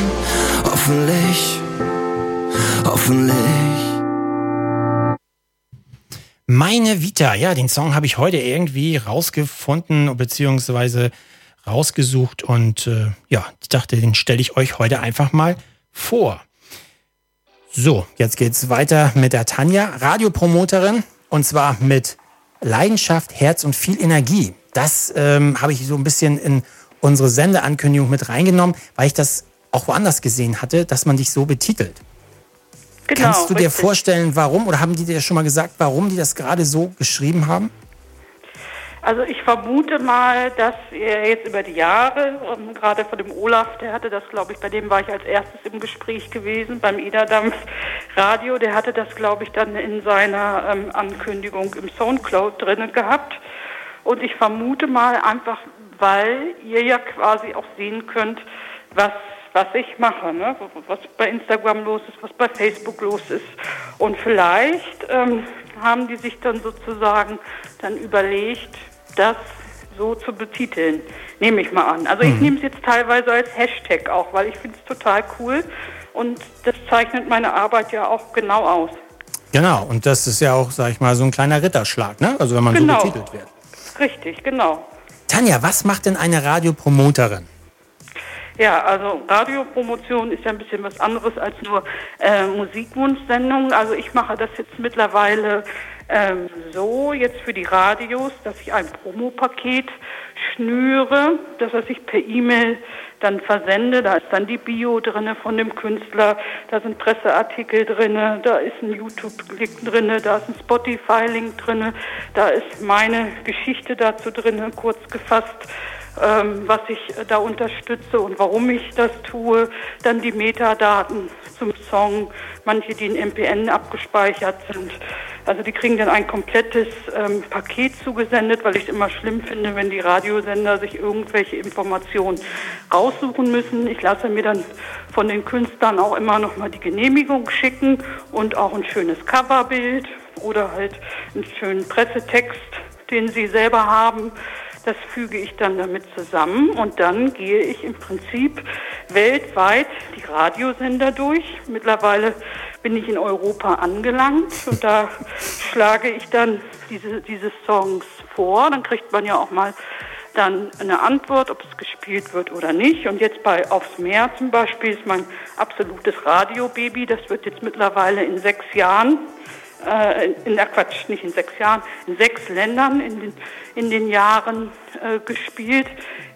hoffentlich, hoffentlich. Meine Vita, ja, den Song habe ich heute irgendwie rausgefunden beziehungsweise rausgesucht und äh, ja, ich dachte, den stelle ich euch heute einfach mal vor. So, jetzt geht's weiter mit der Tanja, Radiopromoterin und zwar mit Leidenschaft, Herz und viel Energie. Das ähm, habe ich so ein bisschen in unsere Sendeankündigung mit reingenommen, weil ich das auch woanders gesehen hatte, dass man dich so betitelt. Genau, Kannst du dir richtig. vorstellen, warum, oder haben die dir schon mal gesagt, warum die das gerade so geschrieben haben? Also ich vermute mal, dass er jetzt über die Jahre, ähm, gerade von dem Olaf, der hatte das, glaube ich, bei dem war ich als erstes im Gespräch gewesen, beim Idadampf Radio, der hatte das, glaube ich, dann in seiner ähm, Ankündigung im Soundcloud drinnen gehabt. Und ich vermute mal einfach, weil ihr ja quasi auch sehen könnt, was was ich mache, ne? was bei Instagram los ist, was bei Facebook los ist. Und vielleicht ähm, haben die sich dann sozusagen dann überlegt, das so zu betiteln. Nehme ich mal an. Also ich nehme es jetzt teilweise als Hashtag auch, weil ich finde es total cool und das zeichnet meine Arbeit ja auch genau aus. Genau, und das ist ja auch, sag ich mal, so ein kleiner Ritterschlag, ne? Also wenn man Genau. so betitelt wird. Richtig, genau. Tanja, was macht denn eine Radiopromoterin? Ja, also Radiopromotion ist ja ein bisschen was anderes als nur äh, Musikwunschsendungen. Also ich mache das jetzt mittlerweile ähm, so, jetzt für die Radios, dass ich ein Promopaket schnüre, das heißt ich per E-Mail dann versende. Da ist dann die Bio drinne von dem Künstler, da sind Presseartikel drinne, da ist ein YouTube-Link drinne, da ist ein Spotify-Link drinne, da ist meine Geschichte dazu drinne, kurz gefasst ähm, was ich äh, da unterstütze und warum ich das tue. Dann die Metadaten zum Song, manche, die in MPN abgespeichert sind. Also die kriegen dann ein komplettes ähm, Paket zugesendet, weil ich es immer schlimm finde, wenn die Radiosender sich irgendwelche Informationen raussuchen müssen. Ich lasse mir dann von den Künstlern auch immer nochmal die Genehmigung schicken und auch ein schönes Coverbild oder halt einen schönen Pressetext, den sie selber haben. Das füge ich dann damit zusammen und dann gehe ich im Prinzip weltweit die Radiosender durch. Mittlerweile bin ich in Europa angelangt und da schlage ich dann diese, diese Songs vor. Dann kriegt man ja auch mal dann eine Antwort, ob es gespielt wird oder nicht. Und jetzt bei Aufs Meer zum Beispiel ist mein absolutes Radiobaby. Das wird jetzt mittlerweile in sechs Jahren äh, in der Quatsch, nicht in sechs Jahren, in sechs Ländern in den, in den Jahren äh, gespielt,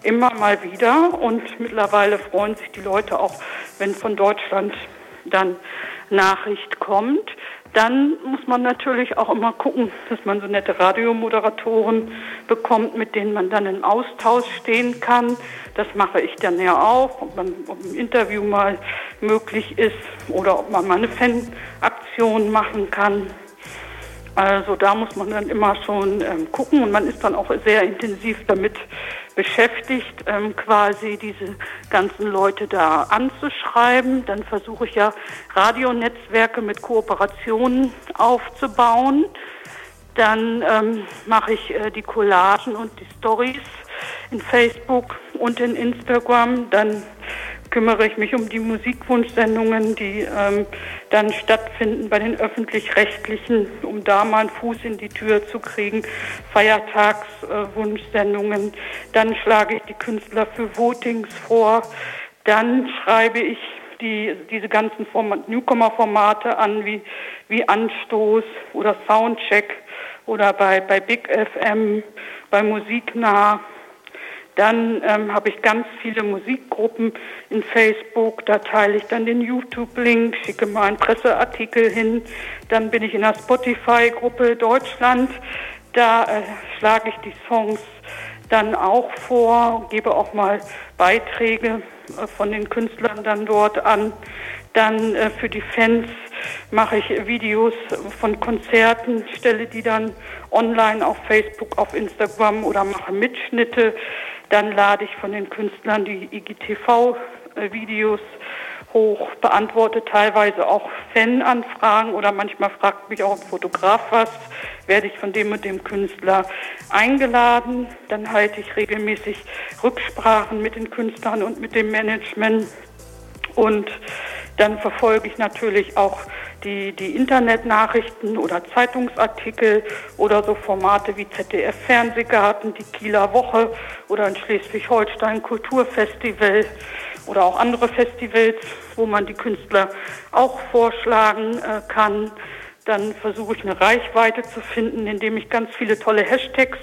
immer mal wieder. Und mittlerweile freuen sich die Leute auch, wenn von Deutschland dann Nachricht kommt. Dann muss man natürlich auch immer gucken, dass man so nette Radiomoderatoren bekommt, mit denen man dann im Austausch stehen kann. Das mache ich dann ja auch, ob, man, ob ein Interview mal möglich ist oder ob man mal eine Fanaktion machen kann. Also da muss man dann immer schon ähm, gucken und man ist dann auch sehr intensiv damit beschäftigt, ähm, quasi diese ganzen Leute da anzuschreiben. Dann versuche ich ja Radionetzwerke mit Kooperationen aufzubauen. Dann ähm, mache ich äh, die Collagen und die Stories in Facebook und in Instagram. Dann kümmere ich mich um die Musikwunschsendungen, die ähm, dann stattfinden bei den öffentlich-rechtlichen, um da mal einen Fuß in die Tür zu kriegen. Feiertagswunschsendungen. Äh, dann schlage ich die Künstler für Votings vor. Dann schreibe ich die, diese ganzen Format, Newcomer-Formate an, wie, wie Anstoß oder Soundcheck oder bei, bei Big FM, bei Musiknah. Dann ähm, habe ich ganz viele Musikgruppen in Facebook, da teile ich dann den YouTube-Link, schicke mal einen Presseartikel hin. Dann bin ich in der Spotify-Gruppe Deutschland, da äh, schlage ich die Songs dann auch vor, gebe auch mal Beiträge äh, von den Künstlern dann dort an. Dann äh, für die Fans mache ich Videos von Konzerten, stelle die dann online auf Facebook, auf Instagram oder mache Mitschnitte. Dann lade ich von den Künstlern die IGTV-Videos hoch, beantworte teilweise auch Fananfragen oder manchmal fragt mich auch ein Fotograf was, werde ich von dem und dem Künstler eingeladen. Dann halte ich regelmäßig Rücksprachen mit den Künstlern und mit dem Management und dann verfolge ich natürlich auch die, die Internetnachrichten oder Zeitungsartikel oder so Formate wie ZDF Fernsehgarten, die Kieler Woche oder in Schleswig-Holstein Kulturfestival oder auch andere Festivals, wo man die Künstler auch vorschlagen äh, kann. Dann versuche ich eine Reichweite zu finden, indem ich ganz viele tolle Hashtags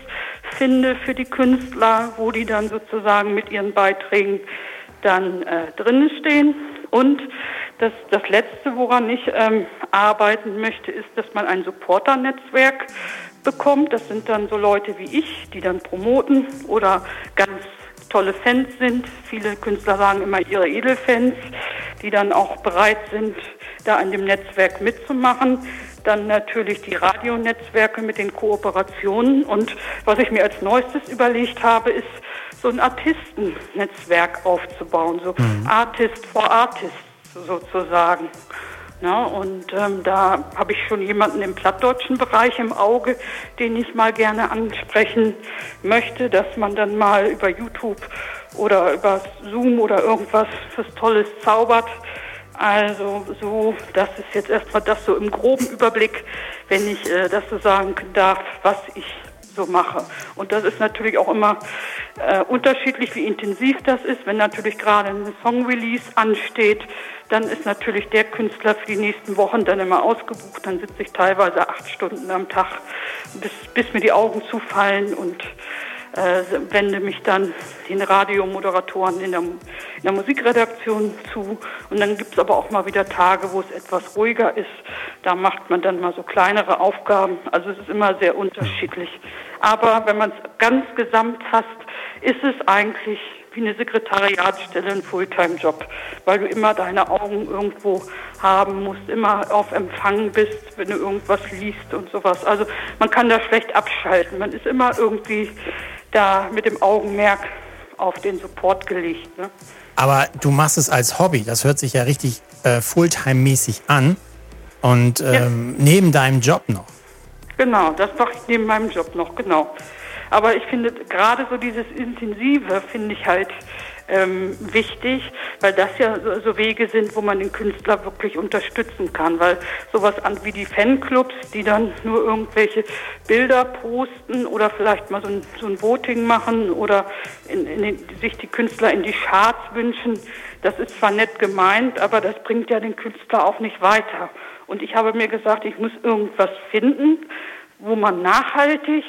finde für die Künstler, wo die dann sozusagen mit ihren Beiträgen dann äh, drinnen stehen. Und das, das Letzte, woran ich ähm, arbeiten möchte, ist, dass man ein Supporter-Netzwerk bekommt. Das sind dann so Leute wie ich, die dann promoten oder ganz tolle Fans sind. Viele Künstler sagen immer ihre Edelfans, die dann auch bereit sind, da an dem Netzwerk mitzumachen. Dann natürlich die Radionetzwerke mit den Kooperationen. Und was ich mir als Neuestes überlegt habe, ist so ein Artistennetzwerk aufzubauen, so mhm. Artist for Artist sozusagen. Ja, und ähm, da habe ich schon jemanden im plattdeutschen Bereich im Auge, den ich mal gerne ansprechen möchte, dass man dann mal über YouTube oder über Zoom oder irgendwas fürs Tolles zaubert. Also so, das ist jetzt erstmal das so im groben Überblick, wenn ich äh, das so sagen darf, was ich so mache. Und das ist natürlich auch immer äh, unterschiedlich, wie intensiv das ist. Wenn natürlich gerade ein Song-Release ansteht, dann ist natürlich der Künstler für die nächsten Wochen dann immer ausgebucht. Dann sitze ich teilweise acht Stunden am Tag, bis, bis mir die Augen zufallen und äh, wende mich dann den Radiomoderatoren in der, in der Musikredaktion zu. Und dann gibt es aber auch mal wieder Tage, wo es etwas ruhiger ist. Da macht man dann mal so kleinere Aufgaben. Also es ist immer sehr unterschiedlich. Aber wenn man es ganz gesamt fasst, ist es eigentlich wie eine Sekretariatsstelle, ein Fulltime-Job, weil du immer deine Augen irgendwo haben musst, immer auf Empfang bist, wenn du irgendwas liest und sowas. Also man kann da schlecht abschalten. Man ist immer irgendwie da mit dem Augenmerk auf den Support gelegt. Ne? Aber du machst es als Hobby. Das hört sich ja richtig äh, Fulltime-mäßig an. Und ähm, ja. neben deinem Job noch. Genau, das mache ich neben meinem Job noch, genau. Aber ich finde gerade so dieses Intensive finde ich halt ähm, wichtig, weil das ja so, Wege sind, wo man den Künstler wirklich unterstützen kann. Weil sowas an wie die Fanclubs, die dann nur irgendwelche Bilder posten oder vielleicht mal so ein, so ein Voting machen oder in, in den, sich die Künstler in die Charts wünschen, das ist zwar nett gemeint, aber das bringt ja den Künstler auch nicht weiter. Und ich habe mir gesagt, ich muss irgendwas finden, wo man nachhaltig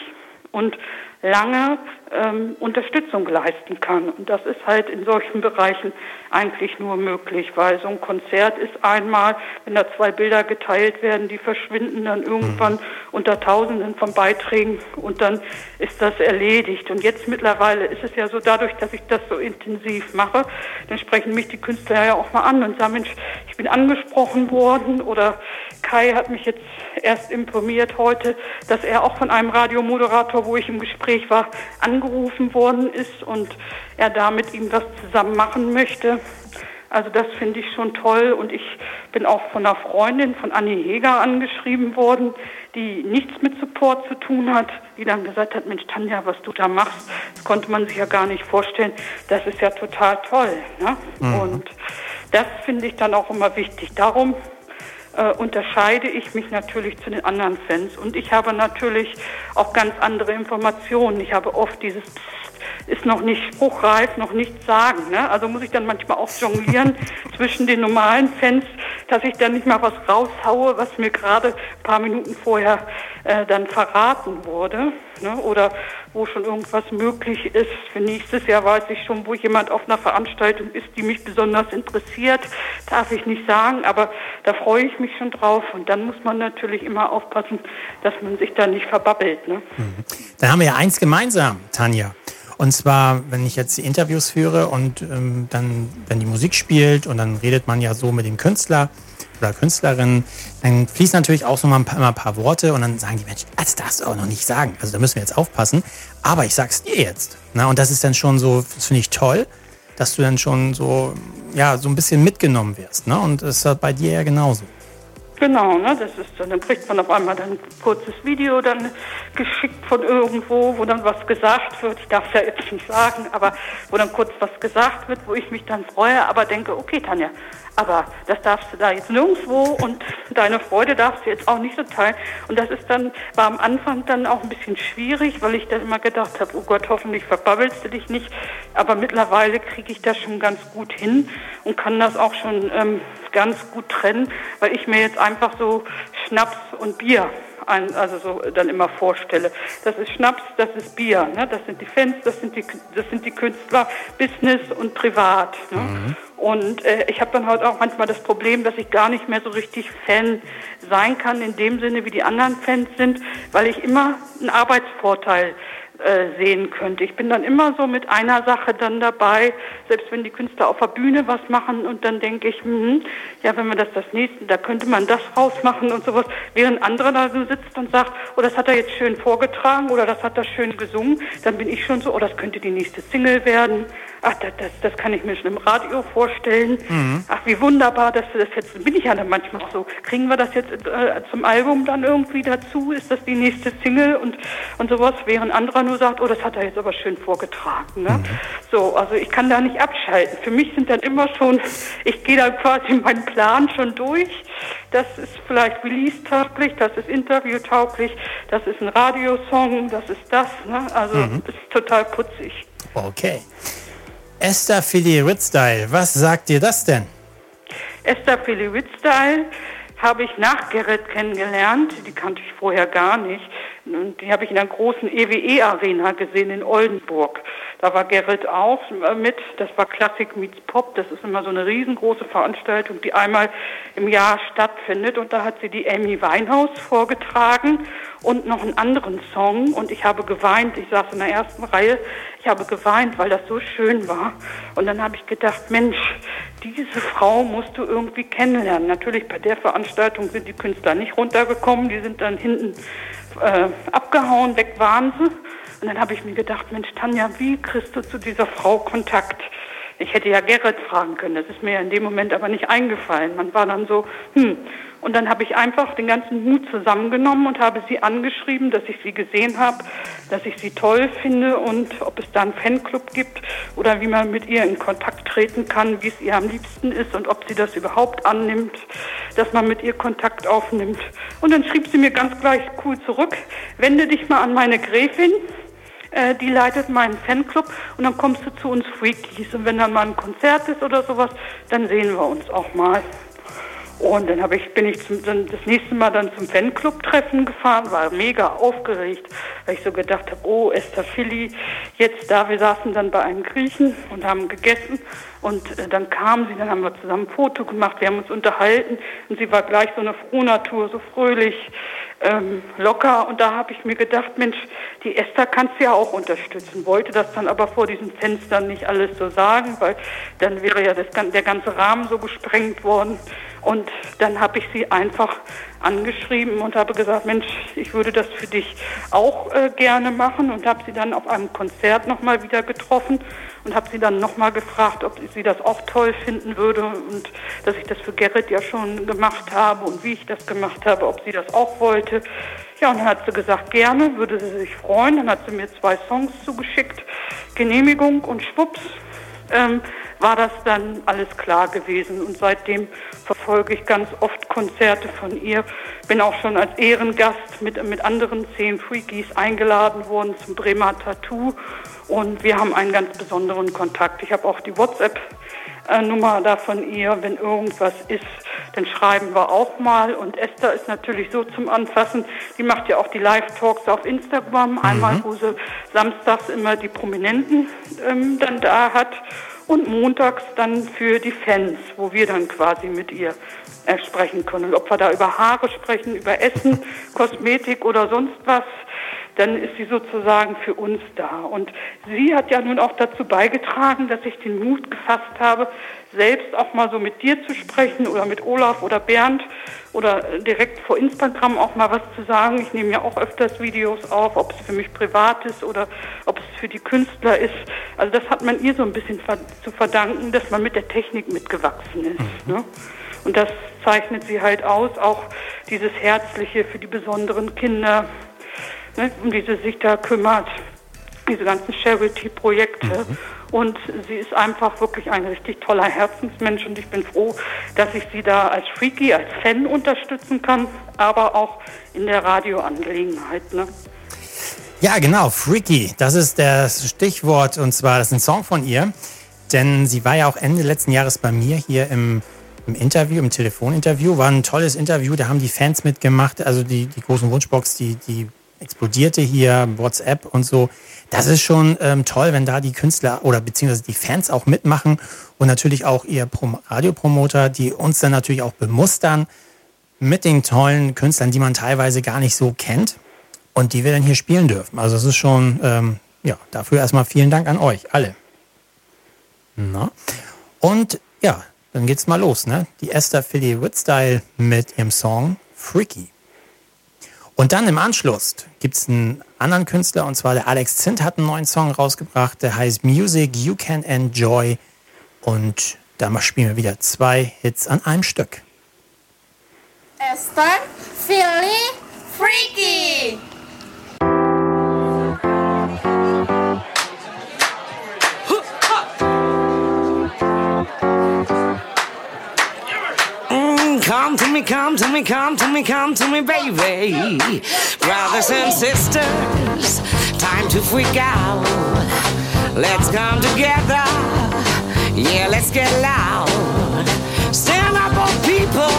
und lange ähm, Unterstützung leisten kann. Und das ist halt in solchen Bereichen eigentlich nur möglich, weil so ein Konzert ist einmal, wenn da zwei Bilder geteilt werden, die verschwinden dann irgendwann mhm. unter Tausenden von Beiträgen und dann ist das erledigt. Und jetzt mittlerweile ist es ja so, dadurch, dass ich das so intensiv mache, dann sprechen mich die Künstler ja auch mal an und sagen, Mensch, ich bin angesprochen worden oder Kai hat mich jetzt erst informiert heute, dass er auch von einem Radiomoderator, wo ich im Gespräch war, angerufen worden ist und er da mit ihm was zusammen machen möchte. Also das finde ich schon toll und ich bin auch von einer Freundin von Annie Heger angeschrieben worden, die nichts mit Support zu tun hat, die dann gesagt hat, Mensch Tanja, was du da machst, das konnte man sich ja gar nicht vorstellen. Das ist ja total toll. Ne? Mhm. Und das finde ich dann auch immer wichtig. Darum äh, unterscheide ich mich natürlich zu den anderen Fans. Und ich habe natürlich auch ganz andere Informationen. Ich habe oft dieses ist noch nicht spruchreif, noch nichts sagen. Ne? Also muss ich dann manchmal auch jonglieren zwischen den normalen Fans, dass ich dann nicht mal was raushaue, was mir gerade ein paar Minuten vorher äh, dann verraten wurde. Ne? Oder wo schon irgendwas möglich ist. Für nächstes Jahr weiß ich schon, wo jemand auf einer Veranstaltung ist, die mich besonders interessiert. Darf ich nicht sagen, aber da freue ich mich schon drauf. Und dann muss man natürlich immer aufpassen, dass man sich da nicht verbabbelt. Ne? Mhm. Dann haben wir ja eins gemeinsam, Tanja. Und zwar, wenn ich jetzt die Interviews führe und ähm, dann, wenn die Musik spielt und dann redet man ja so mit dem Künstler oder Künstlerin, dann fließen natürlich auch so mal ein paar, immer ein paar Worte und dann sagen die Menschen, das darfst du auch noch nicht sagen. Also da müssen wir jetzt aufpassen. Aber ich sag's dir jetzt. Na, und das ist dann schon so, das finde ich toll, dass du dann schon so, ja, so ein bisschen mitgenommen wirst. Ne? Und das ist bei dir ja genauso. Genau, ne, das ist dann, dann kriegt man auf einmal dann ein kurzes Video dann geschickt von irgendwo, wo dann was gesagt wird. Ich darf es ja jetzt nicht sagen, aber wo dann kurz was gesagt wird, wo ich mich dann freue, aber denke, okay, Tanja, aber das darfst du da jetzt nirgendwo und deine Freude darfst du jetzt auch nicht so teilen. Und das ist dann, war am Anfang dann auch ein bisschen schwierig, weil ich dann immer gedacht habe, oh Gott, hoffentlich verbabbelst du dich nicht. Aber mittlerweile kriege ich das schon ganz gut hin und kann das auch schon ähm, ganz gut trennen, weil ich mir jetzt einfach so Schnaps und Bier ein, also so dann immer vorstelle. Das ist Schnaps, das ist Bier, ne? das sind die Fans, das sind die, das sind die Künstler, Business und Privat. Ne? Mhm. Und äh, ich habe dann halt auch manchmal das Problem, dass ich gar nicht mehr so richtig Fan sein kann in dem Sinne, wie die anderen Fans sind, weil ich immer einen Arbeitsvorteil äh, sehen könnte. Ich bin dann immer so mit einer Sache dann dabei, selbst wenn die Künstler auf der Bühne was machen und dann denke ich, mh, ja, wenn wir das das nächste, da könnte man das rausmachen und sowas, während andere da so sitzt und sagt, oh, das hat er jetzt schön vorgetragen oder das hat er schön gesungen, dann bin ich schon so, oh, das könnte die nächste Single werden. Ach, das, das, das kann ich mir schon im Radio vorstellen. Mhm. Ach, wie wunderbar, dass du das jetzt, bin ich ja dann manchmal so, kriegen wir das jetzt äh, zum Album dann irgendwie dazu? Ist das die nächste Single und, und sowas, während anderer nur sagt, oh, das hat er jetzt aber schön vorgetragen. Ne? Mhm. So, also ich kann da nicht abschalten. Für mich sind dann immer schon, ich gehe dann quasi meinen Plan schon durch. Das ist vielleicht release-tauglich, das ist interview-tauglich, das ist ein Radiosong, das ist das. Ne? Also mhm. ist total putzig. Okay. Esther Philly Ritzstyle, was sagt dir das denn? Esther Philly Ritzstyle habe ich nach Gerrit kennengelernt. Die kannte ich vorher gar nicht. Und die habe ich in einer großen EWE-Arena gesehen in Oldenburg. Da war Gerrit auch mit. Das war Classic Meets Pop. Das ist immer so eine riesengroße Veranstaltung, die einmal im Jahr stattfindet. Und da hat sie die Amy Winehouse vorgetragen und noch einen anderen Song. Und ich habe geweint. Ich saß in der ersten Reihe. Ich habe geweint, weil das so schön war. Und dann habe ich gedacht, Mensch, diese Frau musst du irgendwie kennenlernen. Natürlich bei der Veranstaltung sind die Künstler nicht runtergekommen. Die sind dann hinten äh, abgehauen, weg waren sie. Und dann habe ich mir gedacht, Mensch, Tanja, wie kriegst du zu dieser Frau Kontakt? Ich hätte ja Gerrit fragen können. Das ist mir in dem Moment aber nicht eingefallen. Man war dann so, hm. Und dann habe ich einfach den ganzen Mut zusammengenommen und habe sie angeschrieben, dass ich sie gesehen habe, dass ich sie toll finde und ob es da einen Fanclub gibt oder wie man mit ihr in Kontakt treten kann, wie es ihr am liebsten ist und ob sie das überhaupt annimmt, dass man mit ihr Kontakt aufnimmt. Und dann schrieb sie mir ganz gleich cool zurück, wende dich mal an meine Gräfin äh, die leitet meinen Fanclub und dann kommst du zu uns Freakies. Und wenn dann mal ein Konzert ist oder sowas, dann sehen wir uns auch mal. Und dann ich, bin ich zum, dann das nächste Mal dann zum Fanclub-Treffen gefahren, war mega aufgeregt, weil ich so gedacht habe, oh, Esther Philly, jetzt da, wir saßen dann bei einem Griechen und haben gegessen und äh, dann kam sie, dann haben wir zusammen ein Foto gemacht, wir haben uns unterhalten und sie war gleich so eine Frohnatur, so fröhlich, ähm, locker und da habe ich mir gedacht, Mensch, die Esther kannst du ja auch unterstützen, wollte das dann aber vor diesen Fenstern nicht alles so sagen, weil dann wäre ja das, der ganze Rahmen so gesprengt worden. Und dann habe ich sie einfach angeschrieben und habe gesagt, Mensch, ich würde das für dich auch äh, gerne machen und habe sie dann auf einem Konzert nochmal wieder getroffen und habe sie dann nochmal gefragt, ob sie das auch toll finden würde und dass ich das für Gerrit ja schon gemacht habe und wie ich das gemacht habe, ob sie das auch wollte. Ja, und dann hat sie gesagt, gerne, würde sie sich freuen. Dann hat sie mir zwei Songs zugeschickt, Genehmigung und Schwupps. Ähm, war das dann alles klar gewesen. Und seitdem verfolge ich ganz oft Konzerte von ihr. Bin auch schon als Ehrengast mit, mit anderen zehn Freakies eingeladen worden zum Bremer Tattoo. Und wir haben einen ganz besonderen Kontakt. Ich habe auch die WhatsApp Nummer da von ihr. Wenn irgendwas ist, dann schreiben wir auch mal. Und Esther ist natürlich so zum Anfassen. Die macht ja auch die Live-Talks auf Instagram. Einmal, wo sie samstags immer die Prominenten ähm, dann da hat. Und montags dann für die Fans, wo wir dann quasi mit ihr äh, sprechen können. Ob wir da über Haare sprechen, über Essen, Kosmetik oder sonst was dann ist sie sozusagen für uns da. Und sie hat ja nun auch dazu beigetragen, dass ich den Mut gefasst habe, selbst auch mal so mit dir zu sprechen oder mit Olaf oder Bernd oder direkt vor Instagram auch mal was zu sagen. Ich nehme ja auch öfters Videos auf, ob es für mich privat ist oder ob es für die Künstler ist. Also das hat man ihr so ein bisschen zu verdanken, dass man mit der Technik mitgewachsen ist. Mhm. Ne? Und das zeichnet sie halt aus, auch dieses Herzliche für die besonderen Kinder, ne, um die sie sich da kümmert, diese ganzen Charity-Projekte. Mhm. Und sie ist einfach wirklich ein richtig toller Herzensmensch und ich bin froh, dass ich sie da als Freaky, als Fan unterstützen kann, aber auch in der Radioangelegenheit. Ne? Ja, genau, Freaky, das ist das Stichwort und zwar, das ist ein Song von ihr, denn sie war ja auch Ende letzten Jahres bei mir hier im, im Interview, im Telefoninterview, war ein tolles Interview, da haben die Fans mitgemacht, also die, die großen Wunschbox, die, die explodierte hier, WhatsApp und so. Das ist schon ähm, toll, wenn da die Künstler oder beziehungsweise die Fans auch mitmachen und natürlich auch ihr Prom Radiopromoter, die uns dann natürlich auch bemustern mit den tollen Künstlern, die man teilweise gar nicht so kennt und die wir dann hier spielen dürfen. Also es ist schon, ähm, ja, dafür erstmal vielen Dank an euch, alle. Na? Und ja, dann geht's mal los, ne? Die Esther Philly Woodstyle mit ihrem Song Freaky. Und dann im Anschluss gibt es einen anderen Künstler, und zwar der Alex Zint hat einen neuen Song rausgebracht, der heißt Music You Can Enjoy. Und da spielen wir wieder zwei Hits an einem Stück. Esther, Philly, Freaky. Come to me, come to me, come to me, come to me, baby. Brothers and sisters, time to freak out. Let's come together. Yeah, let's get loud. Stand up, all people,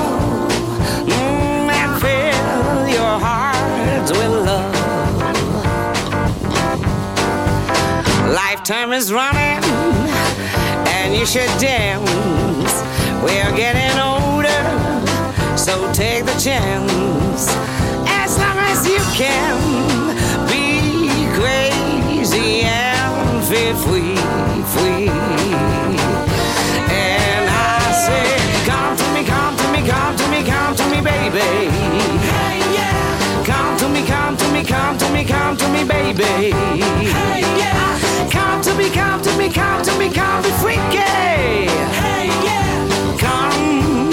mm, and fill your hearts with love. Lifetime is running, and you should dance. We're getting older so take the chance as long as you can be crazy and feel free, free. And I say, come to me, come to me, come to me, come to me, baby. Hey, yeah. Come to me, come to me, come to me, come to me, baby. Hey, yeah. Come to me, come to me, come to me, come be freaky. Hey, yeah. Come.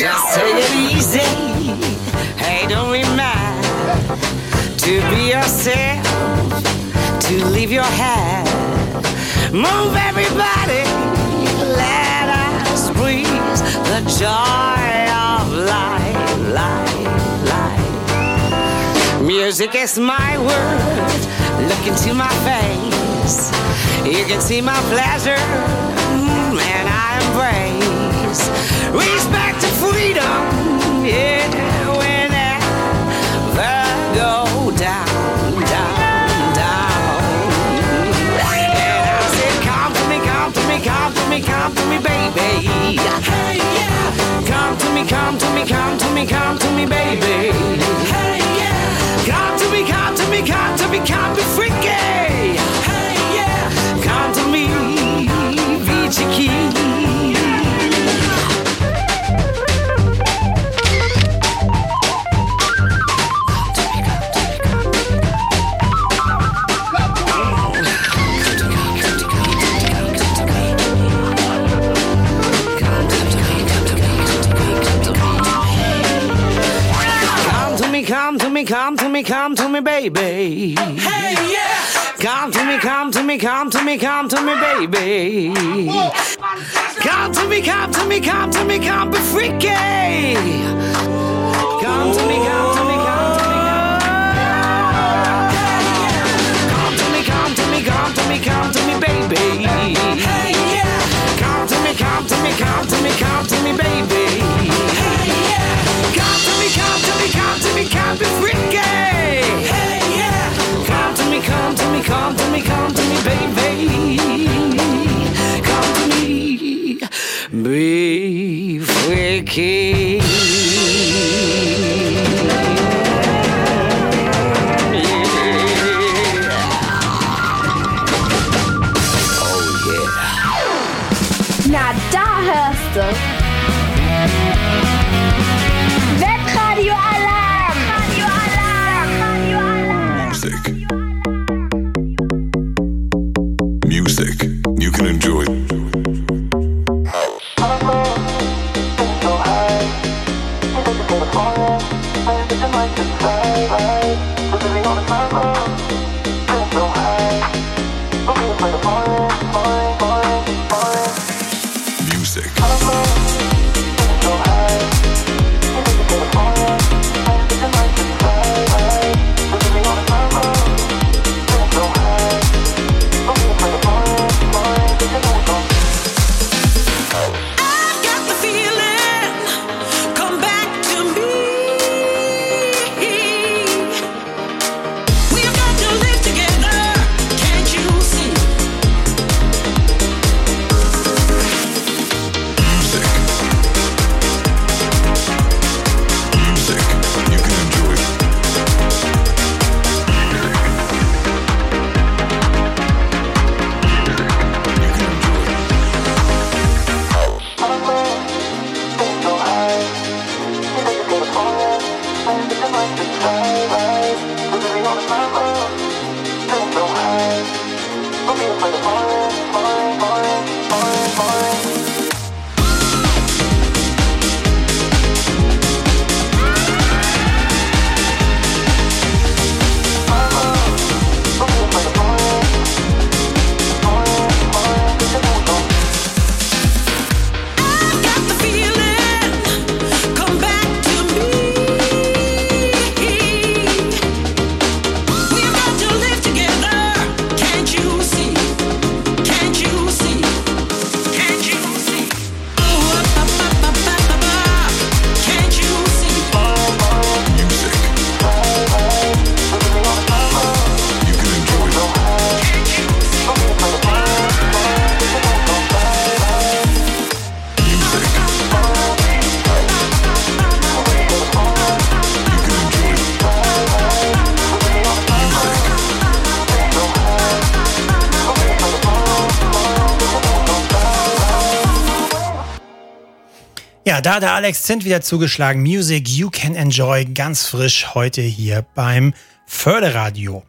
Just take it easy. Hey, don't be mad. To be yourself, to leave your head. Move everybody. Let us breathe the joy of life, life. Music is my world. Look into my face. You can see my pleasure, mm, and I embrace respect to freedom. Go down, down, down. And I said, come to me, come to me, come to me, come to me, baby. Hey, yeah. Come to me, come to me, come to me, come to me, baby. Hey, yeah. Come to me, come to me, come to me, come be freaky. Me, come to me, come to me, baby. Hey, yeah. Come to me, come to me, come to me, come to me, baby. Come to me, come to me, come to me, come be freaky. Come to me, come to me, baby. Come to me, be freaky. Ja, da hat der Alex Zint wieder zugeschlagen. Music You Can Enjoy, ganz frisch heute hier beim Förderradio.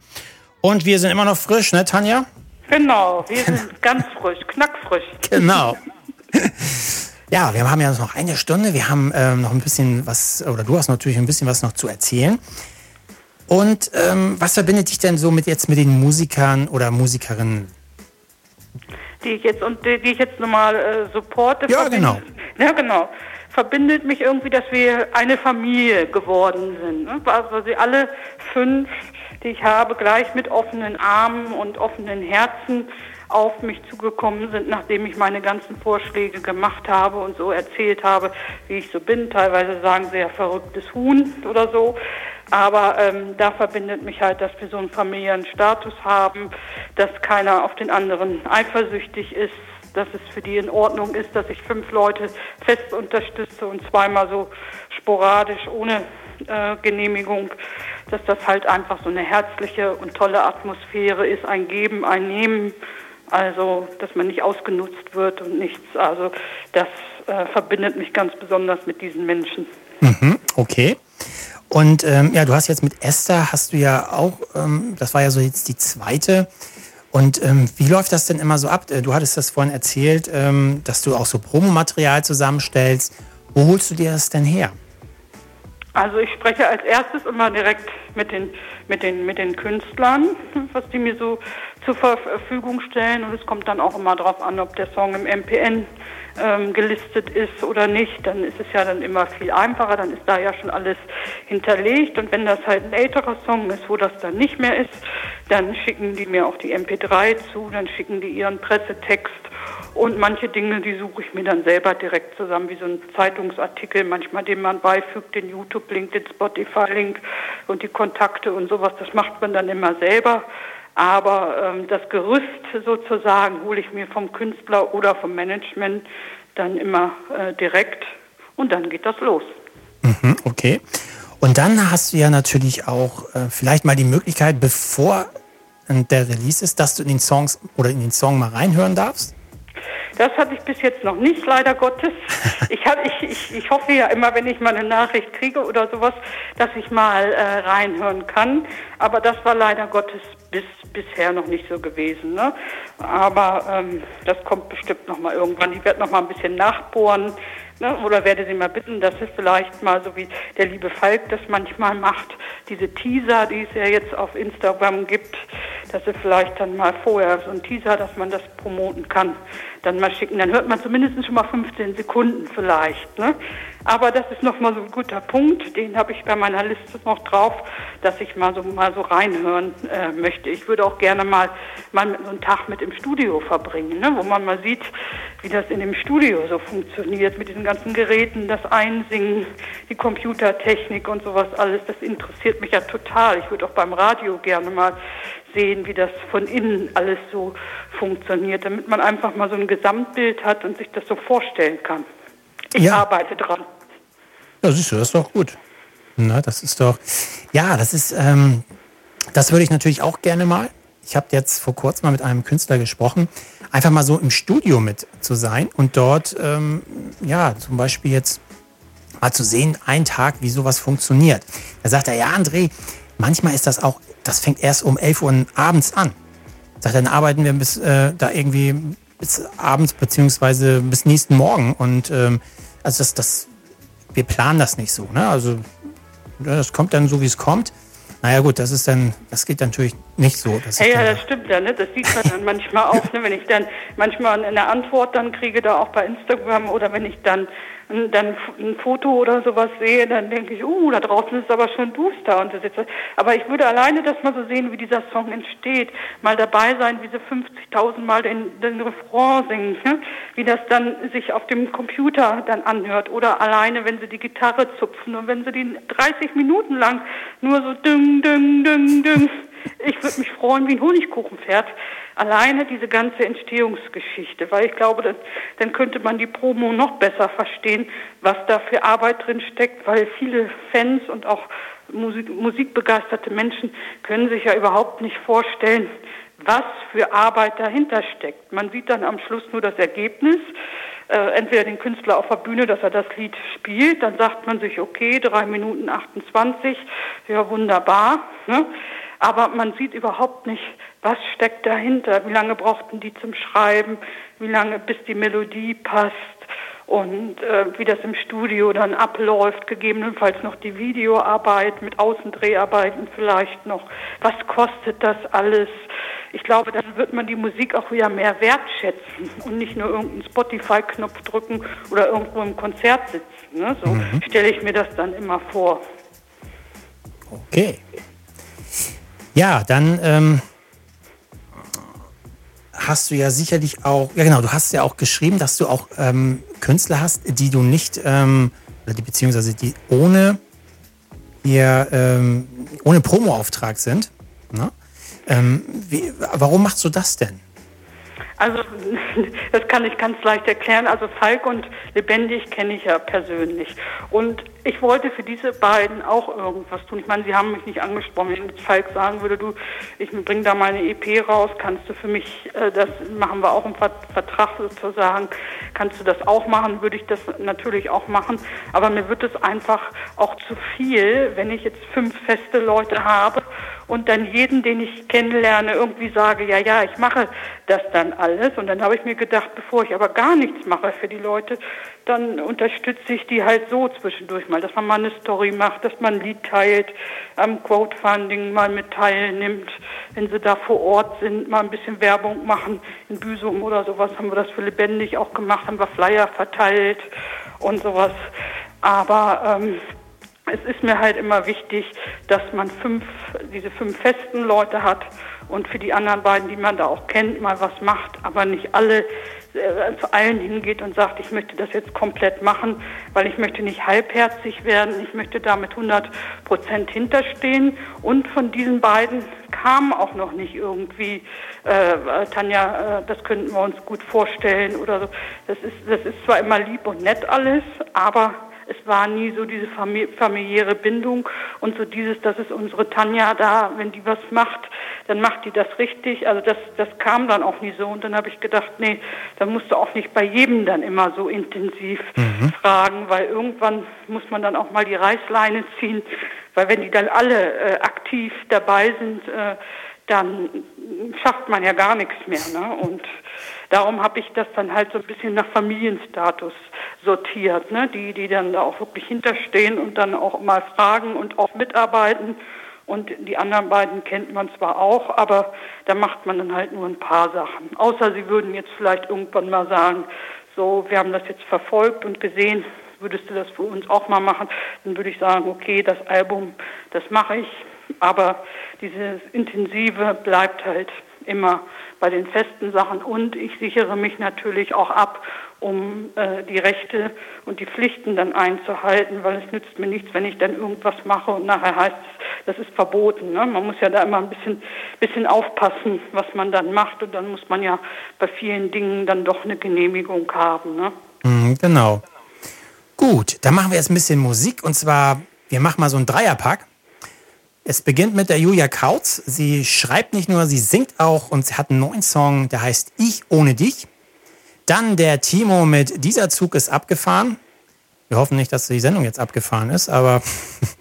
Und wir sind immer noch frisch, ne, Tanja? Genau, wir sind ganz frisch, knackfrisch. Genau. Ja, wir haben ja noch eine Stunde. Wir haben ähm, noch ein bisschen was, oder du hast natürlich ein bisschen was noch zu erzählen. Und ähm, was verbindet dich denn so mit jetzt mit den Musikern oder Musikerinnen? die ich jetzt und die, die ich jetzt nochmal äh, supporte. Ja, genau. Ja, genau. Verbindet mich irgendwie, dass wir eine Familie geworden sind. Ne? Also sie alle fünf, die ich habe, gleich mit offenen Armen und offenen Herzen auf mich zugekommen sind, nachdem ich meine ganzen Vorschläge gemacht habe und so erzählt habe, wie ich so bin. Teilweise sagen sie ja verrücktes Huhn oder so. Aber ähm, da verbindet mich halt, dass wir so einen familiären Status haben, dass keiner auf den anderen eifersüchtig ist, dass es für die in Ordnung ist, dass ich fünf Leute fest unterstütze und zweimal so sporadisch ohne äh, Genehmigung, dass das halt einfach so eine herzliche und tolle Atmosphäre ist, ein Geben, ein Nehmen, also dass man nicht ausgenutzt wird und nichts. Also das äh, verbindet mich ganz besonders mit diesen Menschen. Mhm, okay. Und ähm, ja, du hast jetzt mit Esther, hast du ja auch, ähm, das war ja so jetzt die zweite. Und ähm, wie läuft das denn immer so ab? Äh, Du hattest das vorhin erzählt, ähm, dass du auch so Promomaterial zusammenstellst. Wo holst du dir das denn her? Also ich spreche als erstes immer direkt mit den, mit den, mit den Künstlern, was die mir so zur Verfügung stellen. Und es kommt dann auch immer darauf an, ob der Song im MPN ähm, gelistet ist oder nicht. Dann ist es ja dann immer viel einfacher. Dann ist da ja schon alles hinterlegt. Und wenn das halt ein älterer Song ist, wo das dann nicht mehr ist, dann schicken die mir auch die MP3 zu. Dann schicken die ihren Pressetext und manche Dinge, die suche ich mir dann selber direkt zusammen, wie so ein Zeitungsartikel, manchmal den man beifügt, den YouTube-Link, den Spotify-Link und die Kontakte und sowas. Das macht man dann immer selber. Aber ähm, das Gerüst sozusagen hole ich mir vom Künstler oder vom Management dann immer äh, direkt und dann geht das los. Mhm, okay. Und dann hast du ja natürlich auch äh, vielleicht mal die Möglichkeit, bevor äh, der Release ist, dass du in den Songs oder in den Song mal reinhören darfst. Das hatte ich bis jetzt noch nicht, leider Gottes. Ich, hab, ich, ich, ich hoffe ja immer, wenn ich mal eine Nachricht kriege oder sowas, dass ich mal äh, reinhören kann. Aber das war leider Gottes bis, bisher noch nicht so gewesen. Ne? Aber ähm, das kommt bestimmt noch mal irgendwann. Ich werde noch mal ein bisschen nachbohren. Ne? Oder werde sie mal bitten, dass sie vielleicht mal, so wie der liebe Falk das manchmal macht, diese Teaser, die es ja jetzt auf Instagram gibt, dass sie vielleicht dann mal vorher so ein Teaser, dass man das promoten kann, dann mal schicken. Dann hört man zumindest schon mal 15 Sekunden vielleicht. Ne? Aber das ist nochmal so ein guter Punkt, den habe ich bei meiner Liste noch drauf, dass ich mal so mal so reinhören äh, möchte. Ich würde auch gerne mal, mal so einen Tag mit im Studio verbringen, ne? wo man mal sieht, wie das in dem Studio so funktioniert, mit diesen ganzen Geräten, das Einsingen, die Computertechnik und sowas alles. Das interessiert mich ja total. Ich würde auch beim Radio gerne mal sehen, wie das von innen alles so funktioniert, damit man einfach mal so ein Gesamtbild hat und sich das so vorstellen kann. Ich Ja. arbeite dran. Ja, siehst du, das ist doch gut. Na, das ist doch. Ja, das ist. Ähm, das würde ich natürlich auch gerne mal. Ich habe jetzt vor kurzem mal mit einem Künstler gesprochen, einfach mal so im Studio mit zu sein und dort, ähm, ja, zum Beispiel jetzt mal zu sehen, einen Tag, wie sowas funktioniert. Da sagt er, ja, André, manchmal ist das auch, das fängt erst um 11 Uhr abends an. Sagt dann arbeiten wir bis äh, da irgendwie bis abends beziehungsweise bis nächsten Morgen und ähm, also das, das, wir planen das nicht so, ne? Also das kommt dann so, wie es kommt. Naja gut, das ist dann, das geht natürlich nicht so. Dass Hey, ja, das stimmt ja, ne? Das sieht man dann manchmal auch, ne? Wenn ich dann manchmal eine Antwort dann kriege, da auch bei Instagram oder wenn ich dann dann ein Foto oder sowas sehe, dann denke ich, uh, da draußen ist aber schon duster und so sitze. Aber ich würde alleine das mal so sehen, wie dieser Song entsteht, mal dabei sein, wie sie 50.000 Mal den, den Refrain singen, ne? wie das dann sich auf dem Computer dann anhört oder alleine, wenn sie die Gitarre zupfen und wenn sie die 30 Minuten lang nur so düng, düng, düng, düng. Ich würde mich freuen wie ein Honigkuchenpferd. Alleine diese ganze Entstehungsgeschichte, weil ich glaube, dann, dann könnte man die Promo noch besser verstehen, was da für Arbeit drin steckt, weil viele Fans und auch Musik, musikbegeisterte Menschen können sich ja überhaupt nicht vorstellen, was für Arbeit dahinter steckt. Man sieht dann am Schluss nur das Ergebnis, äh, entweder den Künstler auf der Bühne, dass er das Lied spielt, dann sagt man sich, okay, drei Minuten 28, ja wunderbar. Ne? Aber man sieht überhaupt nicht, was steckt dahinter, wie lange brauchten die zum Schreiben, wie lange bis die Melodie passt und äh, wie das im Studio dann abläuft, gegebenenfalls noch die Videoarbeit mit Außendreharbeiten vielleicht noch. Was kostet das alles? Ich glaube, dann wird man die Musik auch wieder mehr wertschätzen und nicht nur irgendeinen Spotify-Knopf drücken oder irgendwo im Konzert sitzen. Ne? So stelle ich mir das dann immer vor. Okay. Ja, dann ähm, hast du ja sicherlich auch, ja genau, du hast ja auch geschrieben, dass du auch ähm, Künstler hast, die du nicht, ähm, die beziehungsweise die ohne ihr, ähm, ohne Promo-Auftrag sind. Ne? Ähm, wie, warum machst du das denn? Also das kann ich ganz leicht erklären. Also Falk und Lebendig kenne ich ja persönlich. Und ich wollte für diese beiden auch irgendwas tun. Ich meine, sie haben mich nicht angesprochen. Wenn jetzt Falk sagen würde, du, ich bringe da meine EP raus, kannst du für mich, äh, das machen wir auch im Ver- Vertrag sozusagen, kannst du das auch machen, würde ich das natürlich auch machen. Aber mir wird es einfach auch zu viel, wenn ich jetzt fünf feste Leute habe und dann jeden, den ich kennenlerne, irgendwie sage, ja, ja, ich mache das dann alles. Und dann habe ich mir gedacht, bevor ich aber gar nichts mache für die Leute, dann unterstütze ich die halt so zwischendurch mal, dass man mal eine Story macht, dass man ein Lied teilt, am Crowdfunding mal mit teilnimmt, wenn sie da vor Ort sind, mal ein bisschen Werbung machen. In Büsum oder sowas haben wir das für lebendig auch gemacht, haben wir Flyer verteilt und sowas. Aber ähm, es ist mir halt immer wichtig, dass man fünf, diese fünf festen Leute hat und für die anderen beiden, die man da auch kennt, mal was macht, aber nicht alle äh, zu allen hingeht und sagt, ich möchte das jetzt komplett machen, weil ich möchte nicht halbherzig werden, ich möchte da mit 100 Prozent hinterstehen. Und von diesen beiden kam auch noch nicht irgendwie, äh, Tanja, äh, das könnten wir uns gut vorstellen oder so. Das ist, das ist zwar immer lieb und nett alles, aber es war nie so diese familiäre Bindung und so dieses, das ist unsere Tanja da, wenn die was macht, dann macht die das richtig. Also das, das kam dann auch nie so. Und dann habe ich gedacht, nee, dann musst du auch nicht bei jedem dann immer so intensiv mhm. fragen, weil irgendwann muss man dann auch mal die Reißleine ziehen, weil wenn die dann alle äh, aktiv dabei sind, äh, dann schafft man ja gar nichts mehr. Ne? Und darum habe ich das dann halt so ein bisschen nach Familienstatus sortiert, ne? die, die dann da auch wirklich hinterstehen und dann auch mal fragen und auch mitarbeiten. Und die anderen beiden kennt man zwar auch, aber da macht man dann halt nur ein paar Sachen. Außer sie würden jetzt vielleicht irgendwann mal sagen, so, wir haben das jetzt verfolgt und gesehen, würdest du das für uns auch mal machen? Dann würde ich sagen, okay, das Album, das mache ich. Aber dieses Intensive bleibt halt immer bei den festen Sachen und ich sichere mich natürlich auch ab, um äh, die Rechte und die Pflichten dann einzuhalten, weil es nützt mir nichts, wenn ich dann irgendwas mache und nachher heißt es, das ist verboten. Ne? Man muss ja da immer ein bisschen, bisschen aufpassen, was man dann macht und dann muss man ja bei vielen Dingen dann doch eine Genehmigung haben. Ne? Mhm, genau. Gut, dann machen wir jetzt ein bisschen Musik und zwar, wir machen mal so einen Dreierpack. Es beginnt mit der Julia Kautz. Sie schreibt nicht nur, sie singt auch und sie hat einen neuen Song, der heißt Ich ohne dich. Dann der Timo mit Dieser Zug ist abgefahren. Wir hoffen nicht, dass die Sendung jetzt abgefahren ist, aber.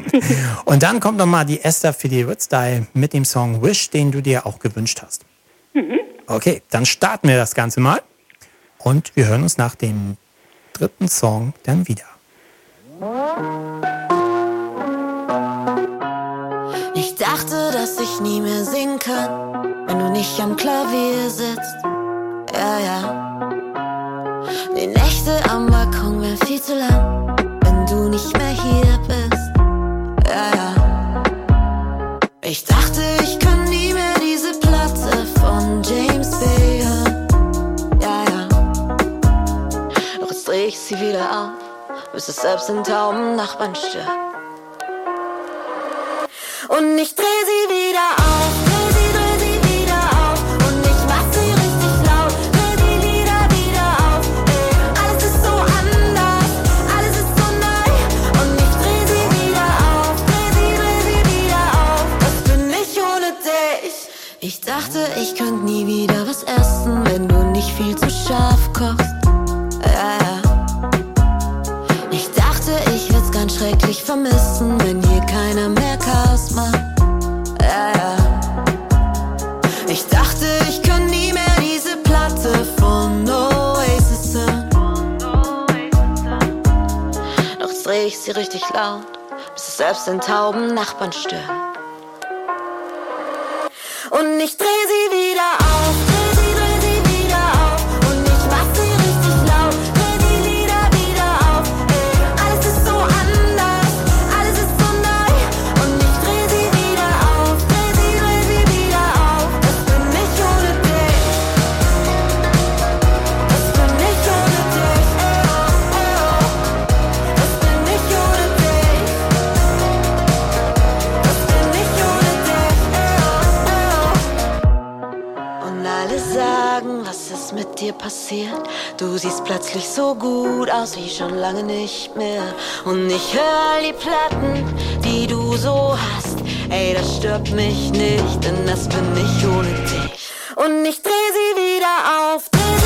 und dann kommt nochmal die Esther für die Style mit dem Song Wish, den du dir auch gewünscht hast. Mhm. Okay, dann starten wir das Ganze mal. Und wir hören uns nach dem dritten Song dann wieder. Ich dachte, dass ich nie mehr singen kann, wenn du nicht am Klavier sitzt. Ja, ja. Die Nächte am Balkon wären viel zu lang, wenn du nicht mehr hier bist. Ja, ja. Ich dachte, ich kann nie mehr diese Platte von James Bay hören. Ja, ja. Doch jetzt dreh ich sie wieder auf, bis es selbst in tauben Nachbarn stört. Und ich dreh sie wieder auf, dreh sie, dreh sie wieder auf. Und ich mach sie richtig laut, dreh die Lieder wieder auf. Alles ist so anders, alles ist so neu. Und ich dreh sie wieder auf, dreh sie, dreh sie wieder auf. Was bin ich ohne dich? Ich dachte, ich könnte nie wieder was essen, wenn du nicht viel zu scharf kochst. Ja, ja. Ich dachte, ich würd's ganz schrecklich vermissen, wenn hier keiner mehr sie richtig laut, bis es selbst den tauben Nachbarn stört. Und ich dreh sie wieder auf, dir passiert? Du siehst plötzlich so gut aus wie schon lange nicht mehr. Und ich höre die Platten, die du so hast. Ey, das stört mich nicht, denn das bin ich ohne dich. Und ich dreh sie wieder auf, dreh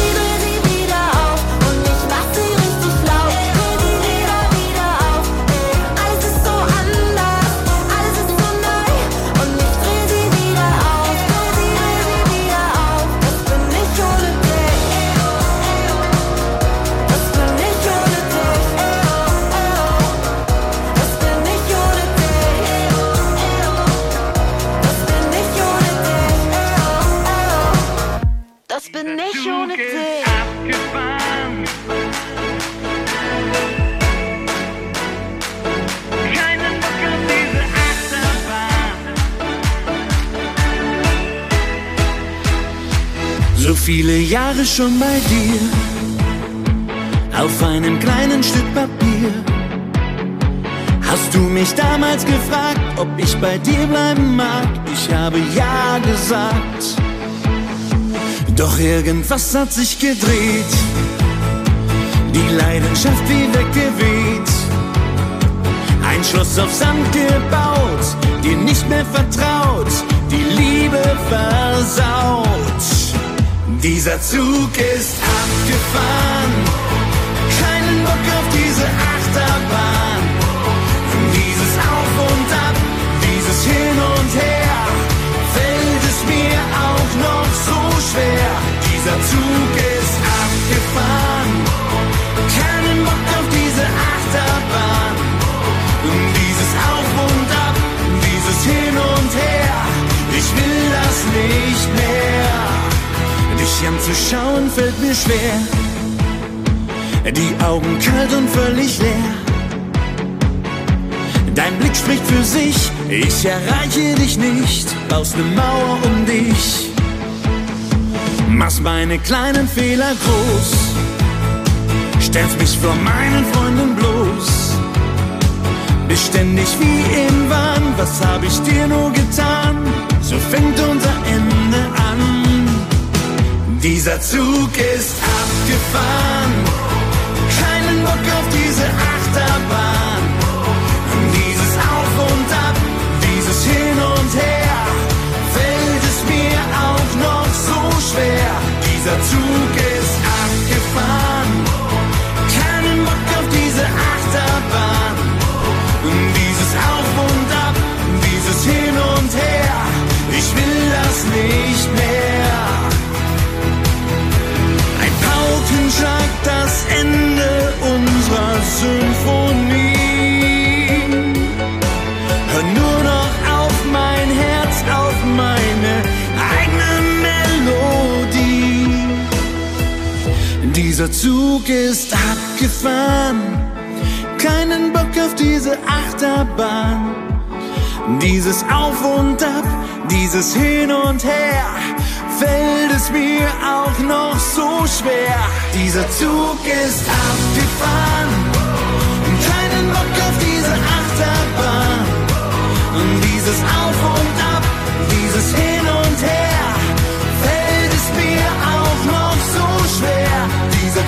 bin nicht Zug ohne dich. Abgefahren. So viele Jahre schon bei dir, auf einem kleinen Stück Papier. Hast du mich damals gefragt, ob ich bei dir bleiben mag? Ich habe ja gesagt. Doch irgendwas hat sich gedreht. Die Leidenschaft wie weggeweht. Ein Schloss auf Sand gebaut, dir nicht mehr vertraut, die Liebe versaut. Dieser Zug ist abgefahren, keinen Bock auf diese Achterbahn. Dieses Auf und Ab, dieses Hin und Her, noch so schwer. Dieser Zug ist abgefahren, keinen Bock auf diese Achterbahn. Dieses Auf und Ab, dieses Hin und Her, ich will das nicht mehr. Dich anzuschauen fällt mir schwer, die Augen kalt und völlig leer. Dein Blick spricht für sich, ich erreiche dich nicht, baust ne Mauer um dich. Machst meine kleinen Fehler groß, stellst mich vor meinen Freunden bloß. Beständig wie im Wahn, was hab ich dir nur getan? So fängt unser Ende an. Dieser Zug ist abgefahren, keinen Bock auf diese Achterbahn. Schwer. Dieser Zug ist abgefahren, keinen Bock auf diese Achterbahn. Dieses Auf und Ab, dieses Hin und Her, ich will das nicht mehr. Ein Paukenschlag, das Ende unserer Symphonie. Dieser Zug ist abgefahren, keinen Bock auf diese Achterbahn. Dieses Auf und Ab, dieses Hin und Her, fällt es mir auch noch so schwer. Dieser Zug ist abgefahren, keinen Bock auf diese Achterbahn. Dieses Auf und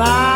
alive.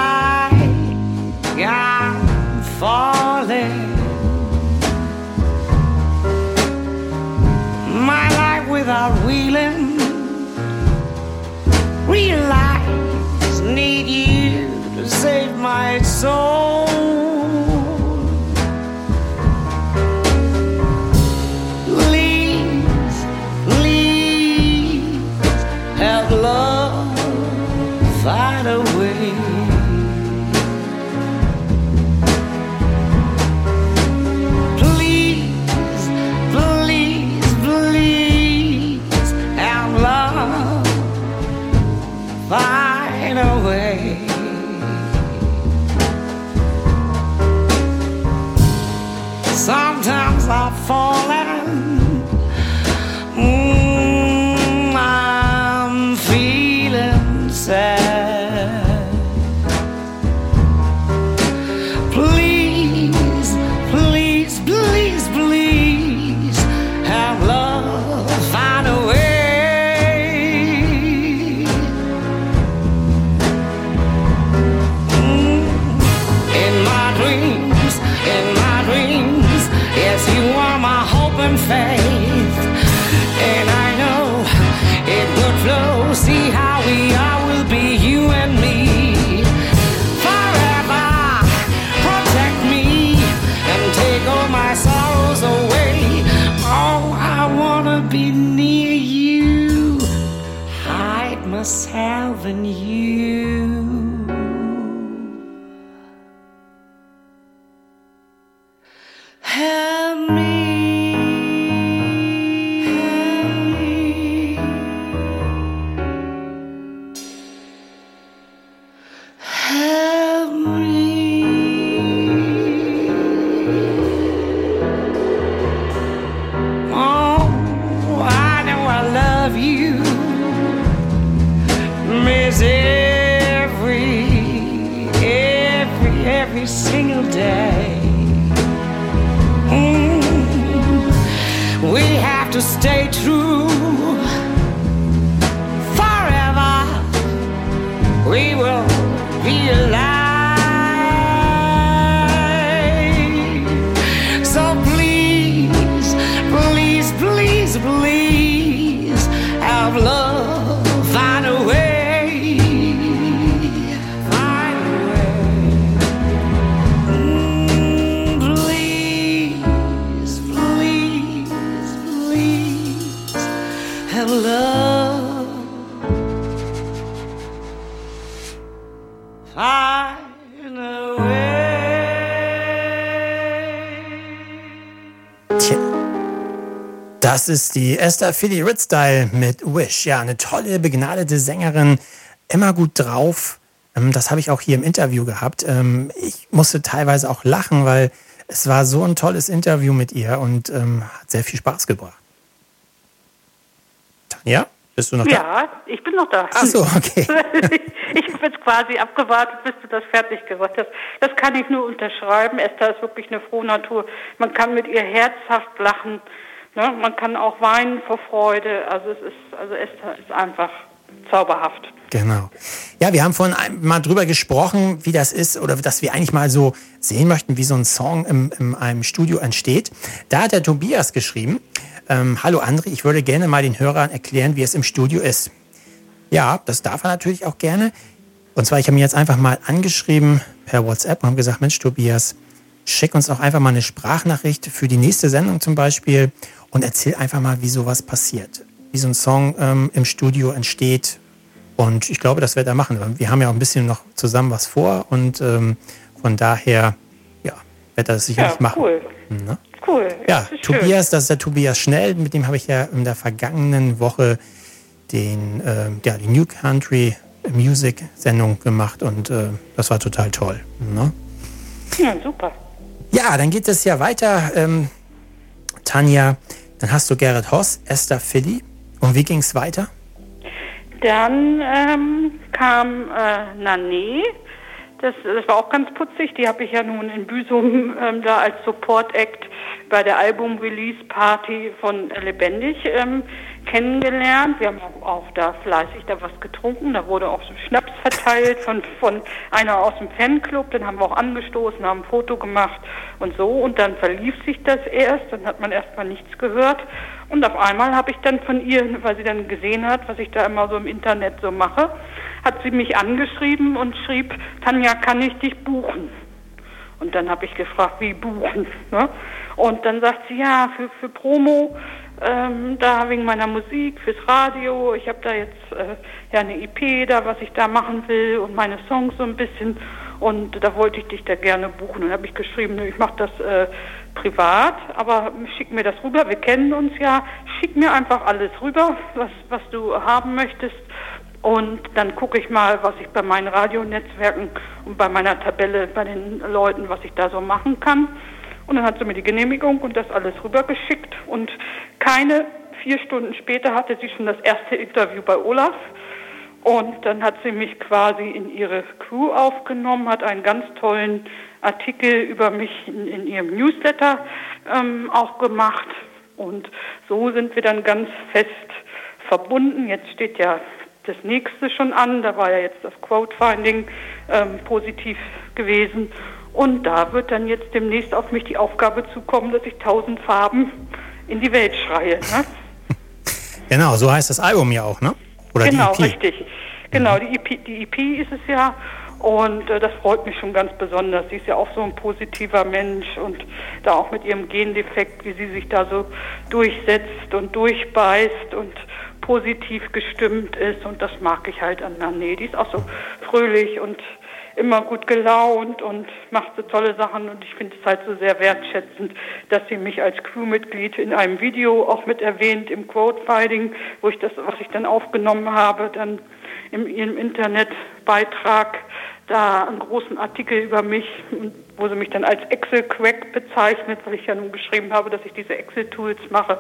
Das ist die Esther Philly Ritzstyle mit Wish. Ja, eine tolle, begnadete Sängerin, immer gut drauf. Ähm, Das habe ich auch hier im Interview gehabt. Ähm, Ich musste teilweise auch lachen, weil es war so ein tolles Interview mit ihr und ähm, hat sehr viel Spaß gebracht. Tanja, bist du noch da? Ja, ich bin noch da. Ach so, okay. ich habe jetzt quasi abgewartet, bis du das fertig gesagt hast. Das kann ich nur unterschreiben. Esther ist wirklich eine Frohnatur. Man kann mit ihr herzhaft lachen. Ne? Man kann auch weinen vor Freude. Also es ist, also Esther ist einfach zauberhaft. Genau. Ja, wir haben vorhin mal drüber gesprochen, wie das ist oder dass wir eigentlich mal so sehen möchten, wie so ein Song im, in einem Studio entsteht. Da hat der Tobias geschrieben, ähm, hallo André, ich würde gerne mal den Hörern erklären, wie es im Studio ist. Ja, das darf er natürlich auch gerne. Und zwar, ich habe ihn jetzt einfach mal angeschrieben per WhatsApp und habe gesagt, Mensch Tobias, schick uns auch einfach mal eine Sprachnachricht für die nächste Sendung zum Beispiel und erzähl einfach mal, wie sowas passiert. Wie so ein Song ähm, im Studio entsteht. Und ich glaube, das wird er machen. Wir haben ja auch ein bisschen noch zusammen was vor und ähm, von daher, ja, wird er das sicherlich Ja, machen. cool. Ne? Cool. Ja, das. Tobias, das ist der Tobias Schnell, mit dem habe ich ja in der vergangenen Woche den, ähm, ja, die New Country Music Sendung gemacht und äh, das war total toll. Ne? Ja, super. Ja, dann geht es ja weiter, ähm, Tanja. Dann hast du Gerrit Hoss, Esther Philly. Und wie ging es weiter? Dann ähm, kam äh, Nane. Das, das war auch ganz putzig. Die habe ich ja nun in Büsum ähm, da als Support Act bei der Album-Release-Party von Lebendig ähm, kennengelernt. Wir haben auch, auch da fleißig da was getrunken. Da wurde auch so Schnaps verteilt von, von einer aus dem Fanclub. Den haben wir auch angestoßen, haben ein Foto gemacht und so. Und dann verlief sich das erst. Dann hat man erstmal nichts gehört. Und auf einmal habe ich dann von ihr, weil sie dann gesehen hat, was ich da immer so im Internet so mache, hat sie mich angeschrieben und schrieb, Tanja, kann ich dich buchen? Und dann habe ich gefragt, wie buchen? Ne? Und dann sagt sie, ja, für, für Promo, ähm, da wegen meiner Musik, fürs Radio. Ich habe da jetzt äh, ja eine EP da, was ich da machen will und meine Songs so ein bisschen. Und da wollte ich dich da gerne buchen. Und habe ich geschrieben, ich mache das äh, privat, aber schick mir das rüber. Wir kennen uns ja. Schick mir einfach alles rüber, was, was du haben möchtest. Und dann gucke ich mal, was ich bei meinen Radionetzwerken und bei meiner Tabelle bei den Leuten, was ich da so machen kann. Und dann hat sie mir die Genehmigung und das alles rübergeschickt. Und keine vier Stunden später hatte sie schon das erste Interview bei Olaf. Und dann hat sie mich quasi in ihre Crew aufgenommen, hat einen ganz tollen Artikel über mich in, in ihrem Newsletter ähm, auch gemacht. Und so sind wir dann ganz fest verbunden. Jetzt steht ja das nächste schon an. Da war ja jetzt das Quote-Finding ähm, positiv gewesen. Und da wird dann jetzt demnächst auf mich die Aufgabe zukommen, dass ich tausend Farben in die Welt schreie. Ne? Genau, so heißt das Album ja auch, ne? Oder genau, die EP. richtig. Genau, die EP, die EP ist es ja. Und äh, das freut mich schon ganz besonders. Sie ist ja auch so ein positiver Mensch und da auch mit ihrem Gendefekt, wie sie sich da so durchsetzt und durchbeißt und positiv gestimmt ist. Und das mag ich halt an Nané. Die ist auch so fröhlich und immer gut gelaunt und macht so tolle Sachen. Und ich finde es halt so sehr wertschätzend, dass sie mich als Crewmitglied in einem Video auch mit erwähnt im Quote-Fighting, wo ich das, was ich dann aufgenommen habe, dann in ihrem Internetbeitrag da einen großen Artikel über mich, wo sie mich dann als Excel-Crack bezeichnet, weil ich ja nun geschrieben habe, dass ich diese Excel-Tools mache.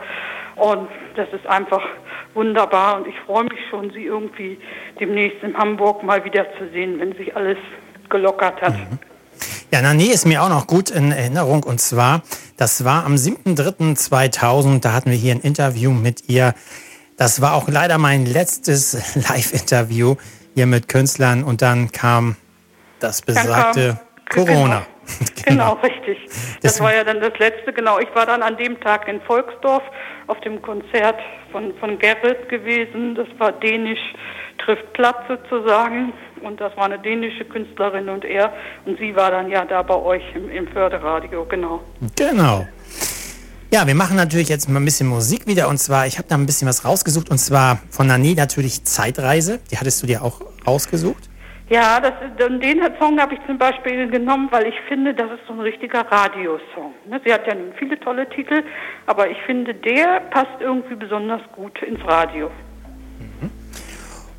Und das ist einfach wunderbar und ich freue mich schon, sie irgendwie demnächst in Hamburg mal wieder zu sehen, wenn sich alles gelockert hat. Ja, Nane ist mir auch noch gut in Erinnerung und zwar, das war am 7.3.2000, da hatten wir hier ein Interview mit ihr. Das war auch leider mein letztes Live-Interview hier mit Künstlern und dann kam das besagte kam- Corona. Genau, richtig. Das war ja dann das letzte, genau. Ich war dann an dem Tag in Volksdorf auf dem Konzert von, von Gerrit gewesen. Das war Dänisch trifft Platz sozusagen. Und das war eine dänische Künstlerin und er. Und sie war dann ja da bei euch im, im Förderradio, genau. Genau. Ja, wir machen natürlich jetzt mal ein bisschen Musik wieder und zwar, ich habe da ein bisschen was rausgesucht und zwar von Nani natürlich Zeitreise. Die hattest du dir auch rausgesucht. Ja, das, ist- den Song habe ich zum Beispiel genommen, weil ich finde, das ist so ein richtiger Radiosong. ne? Sie hat ja viele tolle Titel, aber ich finde, der passt irgendwie besonders gut ins Radio.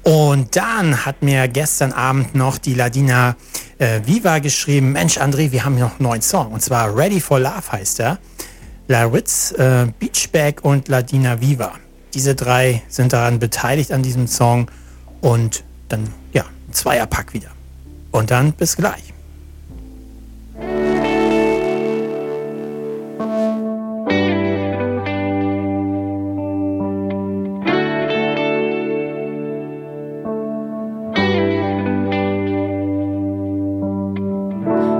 Und dann hat mir gestern Abend noch die Ladina äh, Viva geschrieben, Mensch André, wir haben noch einen neuen Song und zwar Ready for Love heißt er. Laritz, äh, Beachback und Ladina Viva. Diese drei sind daran beteiligt an diesem Song und dann, ja, Zweierpack wieder. Und dann bis gleich.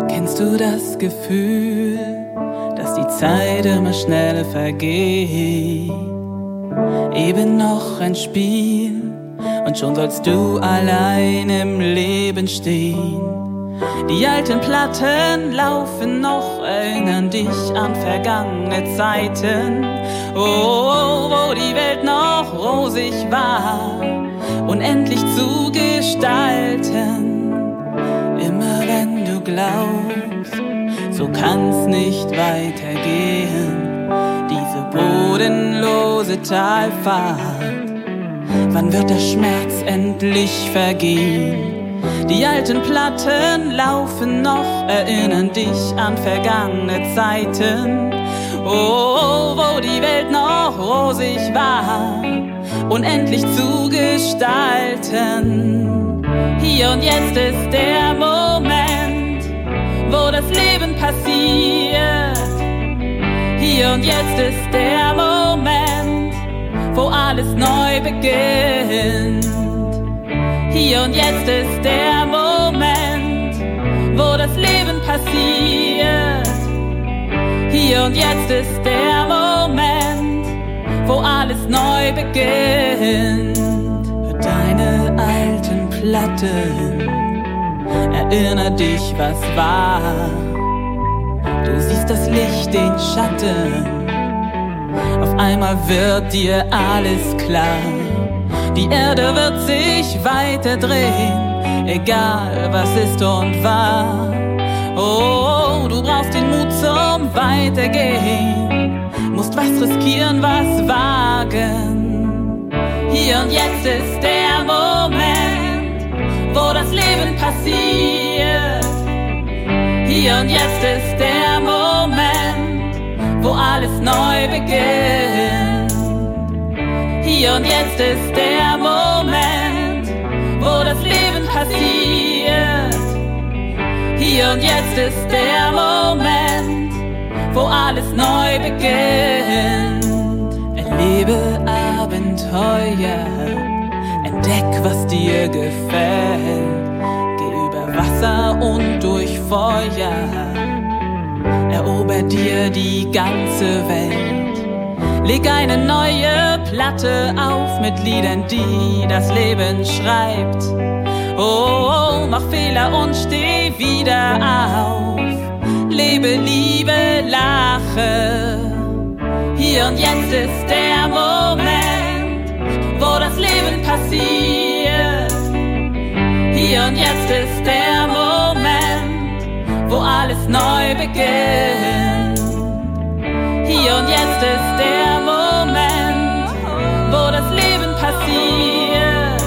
Kennst du das Gefühl, dass die Zeit immer schneller vergeht? Eben noch ein Spiel und schon sollst du allein im Leben stehen. Die alten Platten laufen noch, erinnern dich an vergangene Zeiten. Oh, wo die Welt noch rosig war, unendlich zu gestalten. Immer wenn du glaubst, so kann's nicht weitergehen. Diese bodenlose Talfahrt, wann wird der Schmerz endlich vergehen? Die alten Platten laufen noch, erinnern dich an vergangene Zeiten. Oh, wo die Welt noch rosig war, unendlich zu gestalten. Hier und jetzt ist der Moment, wo das Leben passiert. Hier und jetzt ist der Moment, wo alles neu beginnt. Hier und jetzt ist der Moment, wo das Leben passiert. Hier und jetzt ist der Moment, wo alles neu beginnt. Deine alten Platten, erinner dich, was war. Du siehst das Licht, den Schatten. Einmal wird dir alles klar. Die Erde wird sich weiter drehen, egal was ist und war. Oh, du brauchst den Mut zum Weitergehen, musst was riskieren, was wagen. Hier und jetzt ist der Moment, wo das Leben passiert. Hier und jetzt ist der wo alles neu beginnt. Hier und jetzt ist der Moment, wo das Leben passiert. Hier und jetzt ist der Moment, wo alles neu beginnt. Erlebe Abenteuer, entdeck, was dir gefällt. Geh über Wasser und durch Feuer, erober dir die ganze Welt. Leg eine neue Platte auf mit Liedern, die das Leben schreibt. Oh, oh, mach Fehler und steh wieder auf. Lebe, liebe, lache. Hier und jetzt ist der Moment, wo das Leben passiert. Hier und jetzt ist der Moment, alles neu beginnt. Hier und jetzt ist der Moment, wo das Leben passiert.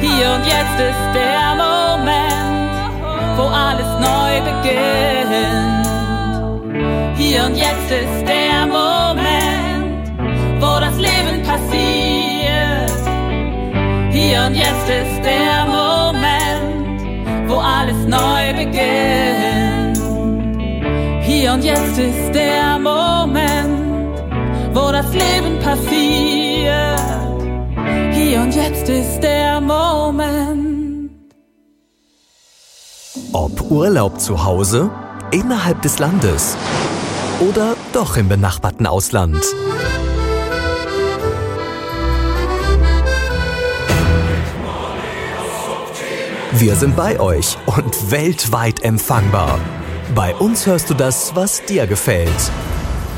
Hier und jetzt ist der Moment, wo alles neu beginnt. Hier und jetzt ist der Moment, wo das Leben passiert. Hier und jetzt ist der Moment, und jetzt ist der Moment, wo das Leben passiert. Hier und jetzt ist der Moment. Ob Urlaub zu Hause, innerhalb des Landes oder doch im benachbarten Ausland. Wir sind bei euch und weltweit empfangbar. Bei uns hörst du das, was dir gefällt.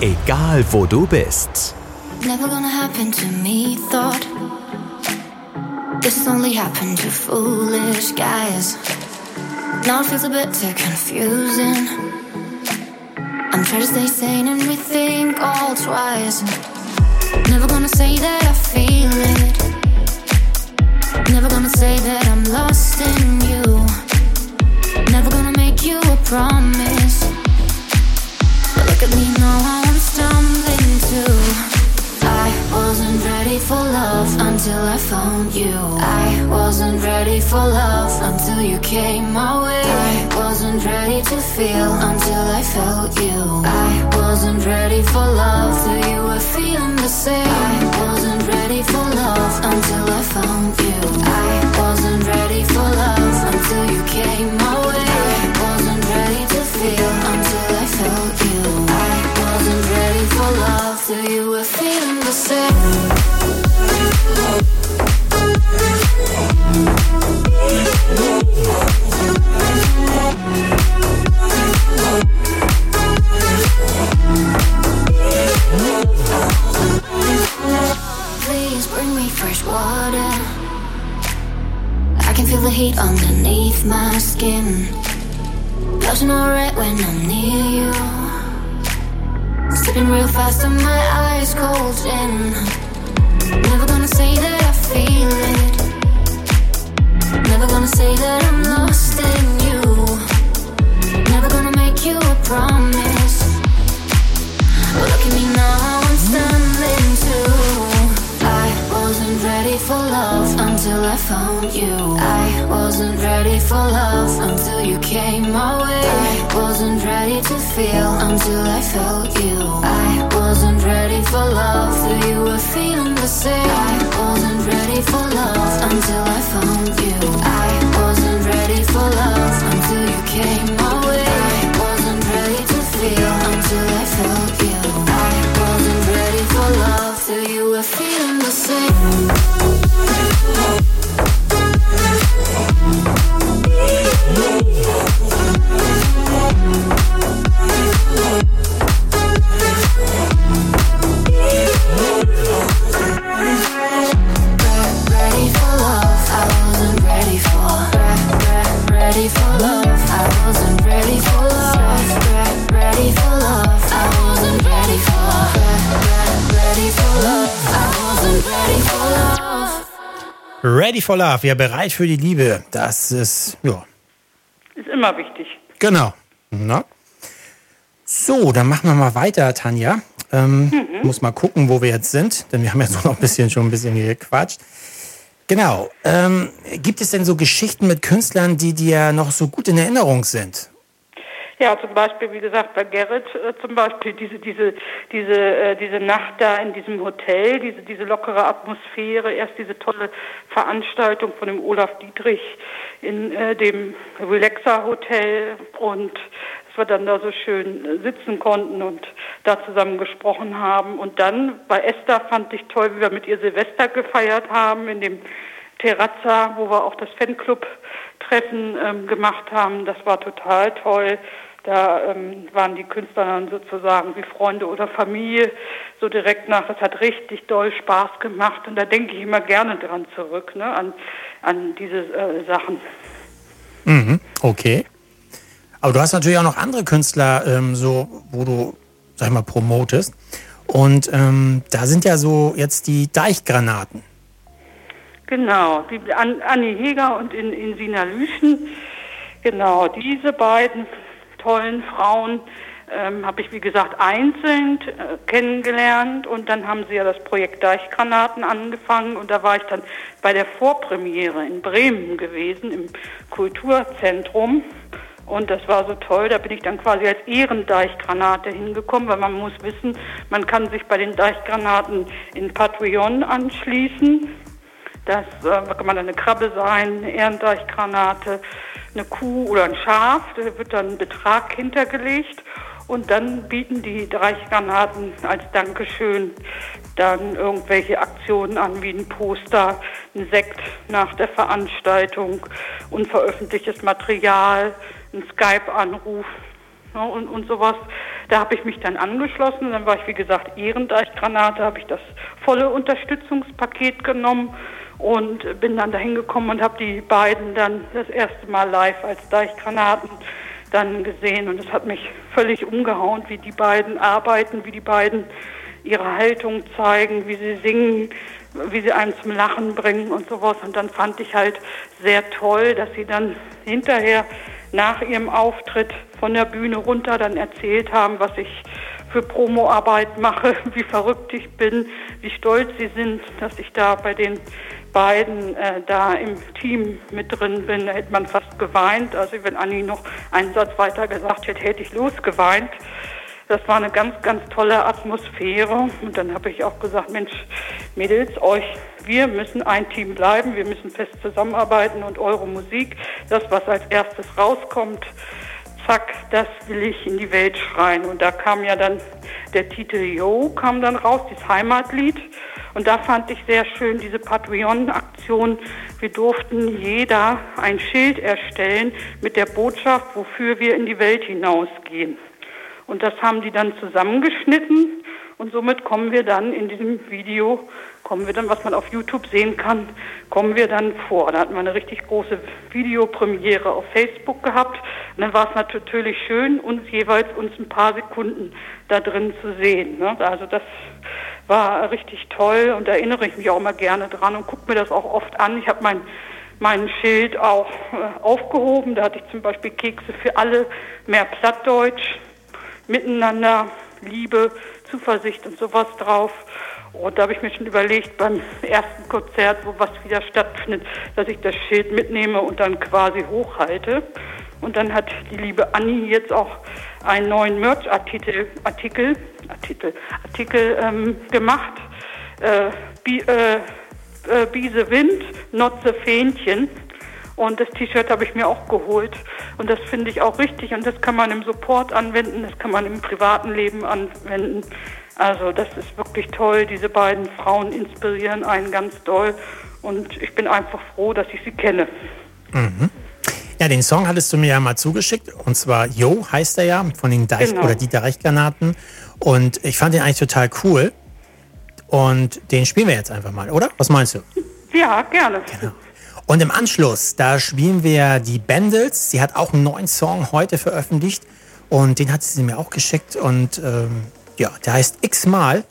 Egal wo du bist. Never gonna happen to me, thought. This only happened to foolish guys. Now it feels a bit too confusing. I'm trying to stay sane and rethink all twice. Never gonna say that I feel it. Never gonna say that I'm lost in you. Promise. But look at me now, I'm stumbling too. I wasn't ready for love until I found you. I wasn't ready for love until you came my way. I wasn't ready to feel until I felt you. I wasn't ready for love till you were feeling the same. I wasn't ready for love until I found you. I wasn't ready for love until you came my way. Ready to feel until I felt you. I wasn't ready for love till you were feeling the same. Please bring me fresh water. I can feel the heat underneath my skin. Blushing all red when I'm near you. Slipping real fast and my eyes cold in. Never gonna say that I feel it. Never gonna say that I'm lost in you. Never gonna make you a promise. Look at me now, I'm stumbling too. I wasn't ready for love until I found you. I wasn't ready for love until you came my way. I wasn't ready to feel until I felt you. I wasn't ready for love till you were feeling the same. I wasn't ready for love until I found you. I for Love, ja, bereit für die Liebe. Das ist, ja, Ist immer wichtig. genau. Na? So, dann machen wir mal weiter, Tanja. Ähm, Muss mal gucken, wo wir jetzt sind, denn wir haben jetzt noch ein bisschen schon ein bisschen gequatscht. Genau. Ähm, gibt es denn so Geschichten mit Künstlern, die dir noch so gut in Erinnerung sind? Ja, zum Beispiel, wie gesagt, bei Gerrit äh, zum Beispiel diese, diese, diese, äh, diese Nacht da in diesem Hotel, diese, diese lockere Atmosphäre, erst diese tolle Veranstaltung von dem Olaf Dietrich in äh, dem Relaxer Hotel und dass wir dann da so schön äh, sitzen konnten und da zusammen gesprochen haben. Und dann bei Esther fand ich toll, wie wir mit ihr Silvester gefeiert haben in dem Terrazza, wo wir auch das Fanclub-Treffen ähm, gemacht haben. Das war total toll. Da ähm, waren die Künstler dann sozusagen wie Freunde oder Familie so direkt nach. Das hat richtig doll Spaß gemacht und da denke ich immer gerne dran zurück, ne, an, an diese äh, Sachen. Mhm, okay. Aber du hast natürlich auch noch andere Künstler, ähm, so, wo du, sag ich mal, promotest. Und ähm, da sind ja so jetzt die Deichgranaten. Genau, die An Anni Heger und in, in Sina Lüschen. Genau, diese beiden tollen Frauen ähm, habe ich, wie gesagt, einzeln äh, kennengelernt und dann haben sie ja das Projekt Deichgranaten angefangen und da war ich dann bei der Vorpremiere in Bremen gewesen, im Kulturzentrum Und das war so toll, da bin ich dann quasi als Ehrendeichgranate hingekommen, weil man muss wissen, man kann sich bei den Deichgranaten in Patreon anschließen. Das äh, kann man eine Krabbe sein, eine Ehrendeichgranate, eine Kuh oder ein Schaf. Da wird dann ein Betrag hintergelegt. Und dann bieten die Deichgranaten als Dankeschön dann irgendwelche Aktionen an, wie ein Poster, ein Sekt nach der Veranstaltung, unveröffentlichtes Material, ein Skype-Anruf ne, und, und sowas. Da habe ich mich dann angeschlossen. Dann war ich, wie gesagt, Ehrendeichgranate, habe ich das volle Unterstützungspaket genommen und bin dann dahin gekommen und habe die beiden dann das erste Mal live als Deichgranaten dann gesehen. Und es hat mich völlig umgehauen, wie die beiden arbeiten, wie die beiden ihre Haltung zeigen, wie sie singen, wie sie einen zum Lachen bringen und sowas. Und dann fand ich halt sehr toll, dass sie dann hinterher nach ihrem Auftritt von der Bühne runter dann erzählt haben, was ich für Promoarbeit mache, wie verrückt ich bin, wie stolz sie sind, dass ich da bei den beiden äh, da im Team mit drin bin. Hätte man fast geweint. Also wenn Anni noch einen Satz weiter gesagt hätte, hätte ich losgeweint. Das war eine ganz, ganz tolle Atmosphäre. Und dann habe ich auch gesagt, Mensch, Mädels, euch, wir müssen ein Team bleiben, wir müssen fest zusammenarbeiten und eure Musik, das, was als erstes rauskommt, zack, das will ich in die Welt schreien. Und da kam ja dann der Titel Yo, kam dann raus, dieses Heimatlied. Und da fand ich sehr schön diese Patreon-Aktion. Wir durften jeder ein Schild erstellen mit der Botschaft, wofür wir in die Welt hinausgehen. Und das haben die dann zusammengeschnitten und somit kommen wir dann in diesem Video, kommen wir dann, was man auf YouTube sehen kann, kommen wir dann vor. Da hatten wir eine richtig große Videopremiere auf Facebook gehabt. Und dann war es natürlich schön, uns jeweils uns ein paar Sekunden da drin zu sehen. Ne? Also das war richtig toll und da erinnere ich mich auch immer gerne dran und gucke mir das auch oft an. Ich habe mein mein Schild auch äh, aufgehoben. Da hatte ich zum Beispiel Kekse für alle, mehr Plattdeutsch, Miteinander, Liebe, Zuversicht und sowas drauf. Und da habe ich mir schon überlegt, beim ersten Konzert, wo was wieder stattfindet, dass ich das Schild mitnehme und dann quasi hochhalte. Und dann hat die liebe Anni jetzt auch einen neuen Merch-Artikel Artikel, Artikel, Artikel ähm, gemacht. Äh, be, äh, äh, the Wind, not the Fähnchen. Und das T-Shirt habe ich mir auch geholt. Und das finde ich auch richtig. Und das kann man im Support anwenden, das kann man im privaten Leben anwenden. Also das ist wirklich toll. Diese beiden Frauen inspirieren einen ganz doll. Und ich bin einfach froh, dass ich sie kenne. Mhm. Ja, den Song hattest du mir ja mal zugeschickt. Und zwar Yo heißt er ja, von den Deich Genau. oder Dieter Reichgranaten. Und ich fand den eigentlich total cool. Und den spielen wir jetzt einfach mal, oder? Was meinst du? Ja, gerne. Und im Anschluss, da spielen wir die Bendels. Sie hat auch einen neuen Song heute veröffentlicht. Und den hat sie mir auch geschickt. Und ähm, ja, der heißt X-Mal.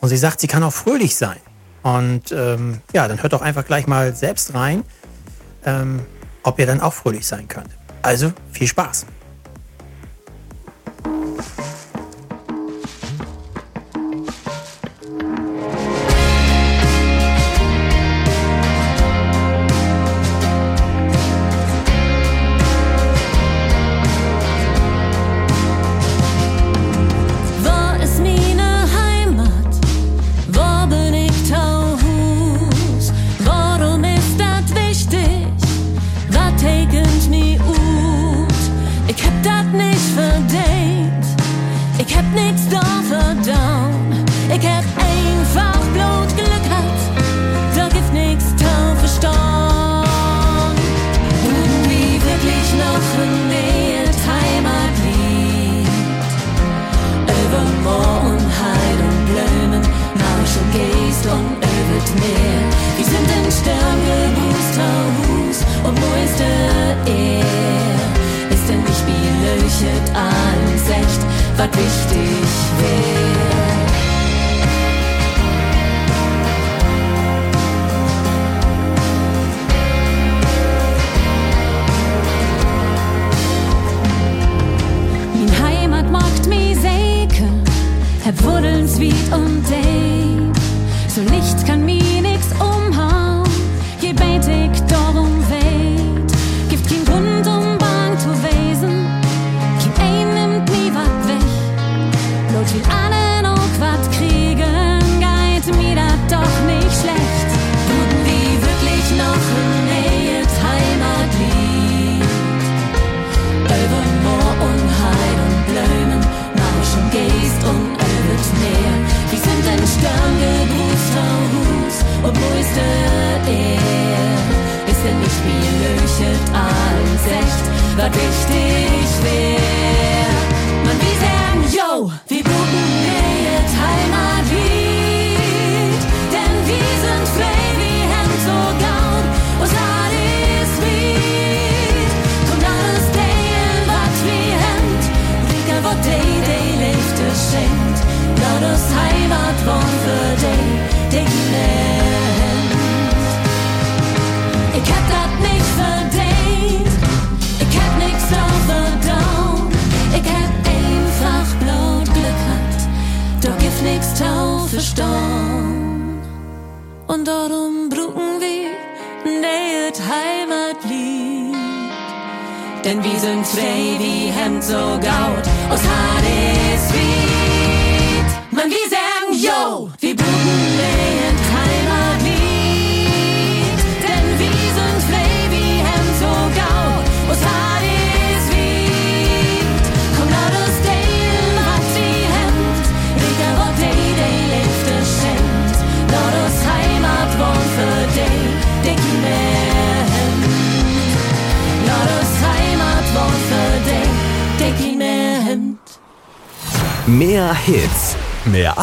Und sie sagt, sie kann auch fröhlich sein. Und ähm, ja, dann hört doch einfach gleich mal selbst rein, ähm, ob ihr dann auch fröhlich sein könnt. Also viel Spaß. was wichtig wäre. Herr Wuddeln, Sweet und Dave, so Licht kann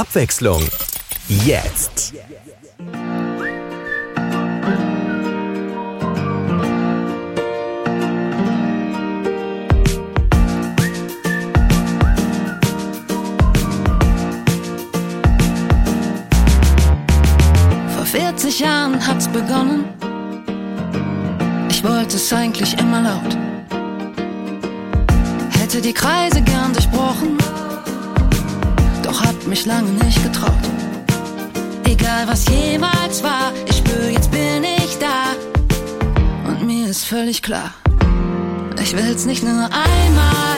Abwechslung. Jetzt klar. Ich will's nicht nur einmal.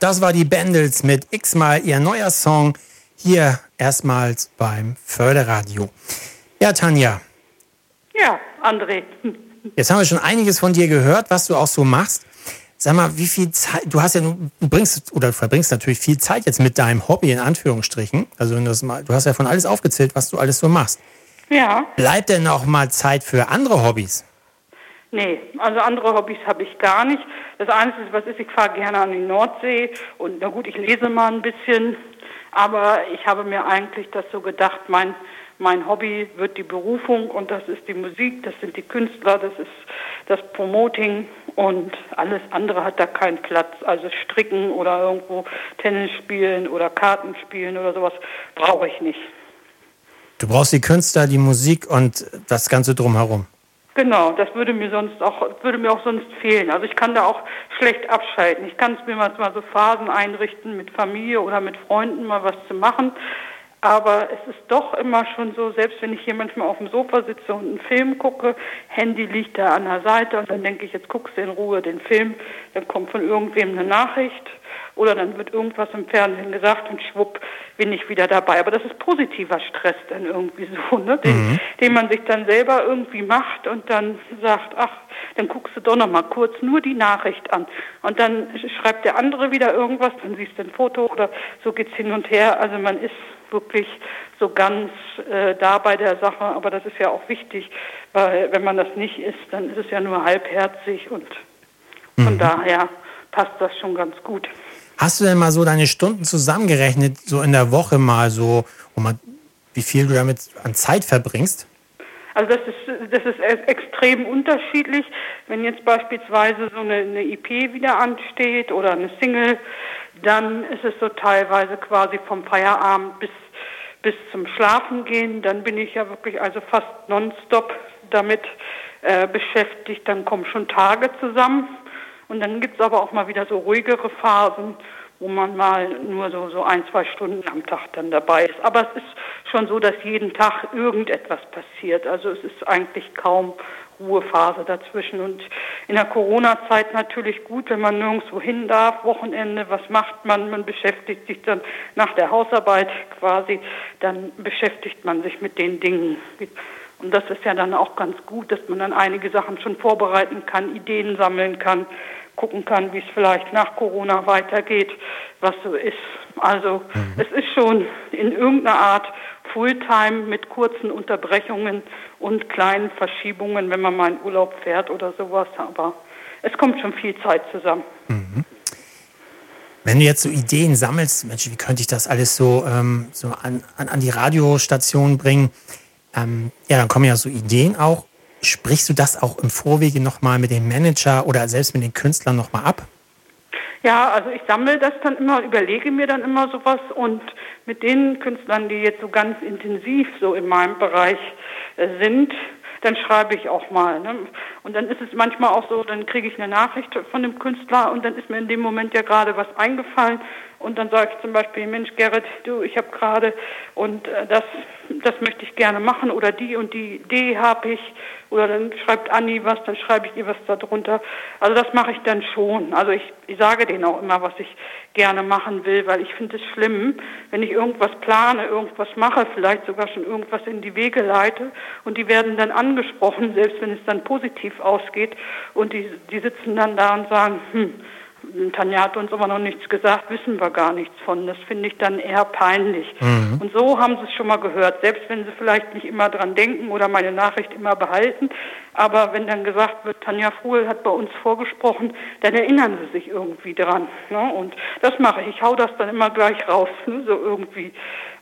das war die Bendels mit x-mal ihr neuer Song hier erstmals beim Förderradio. Ja, Tanja. Ja, André. Jetzt haben wir schon einiges von dir gehört, was du auch so machst. Sag mal, wie viel Zeit, du hast ja, du bringst oder verbringst natürlich viel Zeit jetzt mit deinem Hobby in Anführungsstrichen. Also mal, du hast ja von alles aufgezählt, was du alles so machst. Ja. Bleibt denn auch mal Zeit für andere Hobbys? Nee, also andere Hobbys habe ich gar nicht. Das Einzige, was ist, ich fahre gerne an die Nordsee und na gut, ich lese mal ein bisschen, aber ich habe mir eigentlich das so gedacht, mein, mein Hobby wird die Berufung und das ist die Musik, das sind die Künstler, das ist das Promoting und alles andere hat da keinen Platz. Also Stricken oder irgendwo Tennis spielen oder Karten spielen oder sowas brauche ich nicht. Du brauchst die Künstler, die Musik und das Ganze drumherum. Genau, das würde mir sonst auch würde mir auch sonst fehlen. Also ich kann da auch schlecht abschalten. Ich kann es mir mal so Phasen einrichten, mit Familie oder mit Freunden mal was zu machen. Aber es ist doch immer schon so, selbst wenn ich hier manchmal auf dem Sofa sitze und einen Film gucke, Handy liegt da an der Seite und dann denke ich, jetzt guckst du in Ruhe den Film, dann kommt von irgendwem eine Nachricht oder dann wird irgendwas im Fernsehen gesagt und schwupp bin ich wieder dabei. Aber das ist positiver Stress dann irgendwie so, ne? den, mhm. den man sich dann selber irgendwie macht und dann sagt, ach, dann guckst du doch noch mal kurz nur die Nachricht an. Und dann schreibt der andere wieder irgendwas, dann siehst du ein Foto oder so geht's hin und her. Also man ist wirklich so ganz äh, da bei der Sache, aber das ist ja auch wichtig, weil wenn man das nicht ist, dann ist es ja nur halbherzig und von mhm. daher passt das schon ganz gut. Hast du denn mal so deine Stunden zusammengerechnet, so in der Woche mal so, mal, wie viel du damit an Zeit verbringst? Also das ist, das ist extrem unterschiedlich. Wenn jetzt beispielsweise so eine, eine EP wieder ansteht oder eine Single, dann ist es so teilweise quasi vom Feierabend bis, bis zum Schlafengehen. Dann bin ich ja wirklich also fast nonstop damit äh, beschäftigt. Dann kommen schon Tage zusammen. Und dann gibt es aber auch mal wieder so ruhigere Phasen, wo man mal nur so, so ein, zwei Stunden am Tag dann dabei ist. Aber es ist schon so, dass jeden Tag irgendetwas passiert. Also es ist eigentlich kaum Ruhephase dazwischen. Und in der Corona-Zeit natürlich gut, wenn man nirgendwo hin darf, Wochenende, was macht man? Man beschäftigt sich dann nach der Hausarbeit quasi, dann beschäftigt man sich mit den Dingen. Und das ist ja dann auch ganz gut, dass man dann einige Sachen schon vorbereiten kann, Ideen sammeln kann, gucken kann, wie es vielleicht nach Corona weitergeht, was so ist. Also mhm. es ist schon in irgendeiner Art Fulltime mit kurzen Unterbrechungen und kleinen Verschiebungen, wenn man mal in Urlaub fährt oder sowas. Aber es kommt schon viel Zeit zusammen. Mhm. Wenn du jetzt so Ideen sammelst, Mensch, wie könnte ich das alles so, ähm, so an, an, an die Radiostation bringen? Ähm, ja, dann kommen ja so Ideen auch. Sprichst du das auch im Vorwege nochmal mit dem Manager oder selbst mit den Künstlern nochmal ab? Ja, also ich sammle das dann immer, überlege mir dann immer sowas und mit den Künstlern, die jetzt so ganz intensiv so in meinem Bereich äh, sind, dann schreibe ich auch mal. Ne? Und dann ist es manchmal auch so, dann kriege ich eine Nachricht von dem Künstler und dann ist mir in dem Moment ja gerade was eingefallen und dann sage ich zum Beispiel, Mensch Gerrit, du, ich habe gerade und äh, das, das möchte ich gerne machen oder die und die Idee habe ich oder dann schreibt Anni was, dann schreibe ich ihr was darunter. Also das mache ich dann schon. Also ich, ich sage denen auch immer, was ich gerne machen will, weil ich finde es schlimm, wenn ich irgendwas plane, irgendwas mache, vielleicht sogar schon irgendwas in die Wege leite und die werden dann angesprochen, selbst wenn es dann positiv ausgeht und die, die sitzen dann da und sagen, hm, Tanja hat uns aber noch nichts gesagt, wissen wir gar nichts von. Das finde ich dann eher peinlich. Mhm. Und so haben sie es schon mal gehört, selbst wenn sie vielleicht nicht immer dran denken oder meine Nachricht immer behalten. Aber wenn dann gesagt wird, Tanja Fruhl hat bei uns vorgesprochen, dann erinnern sie sich irgendwie dran. Ne? Und das mache ich. Ich hau das dann immer gleich raus, ne? so irgendwie.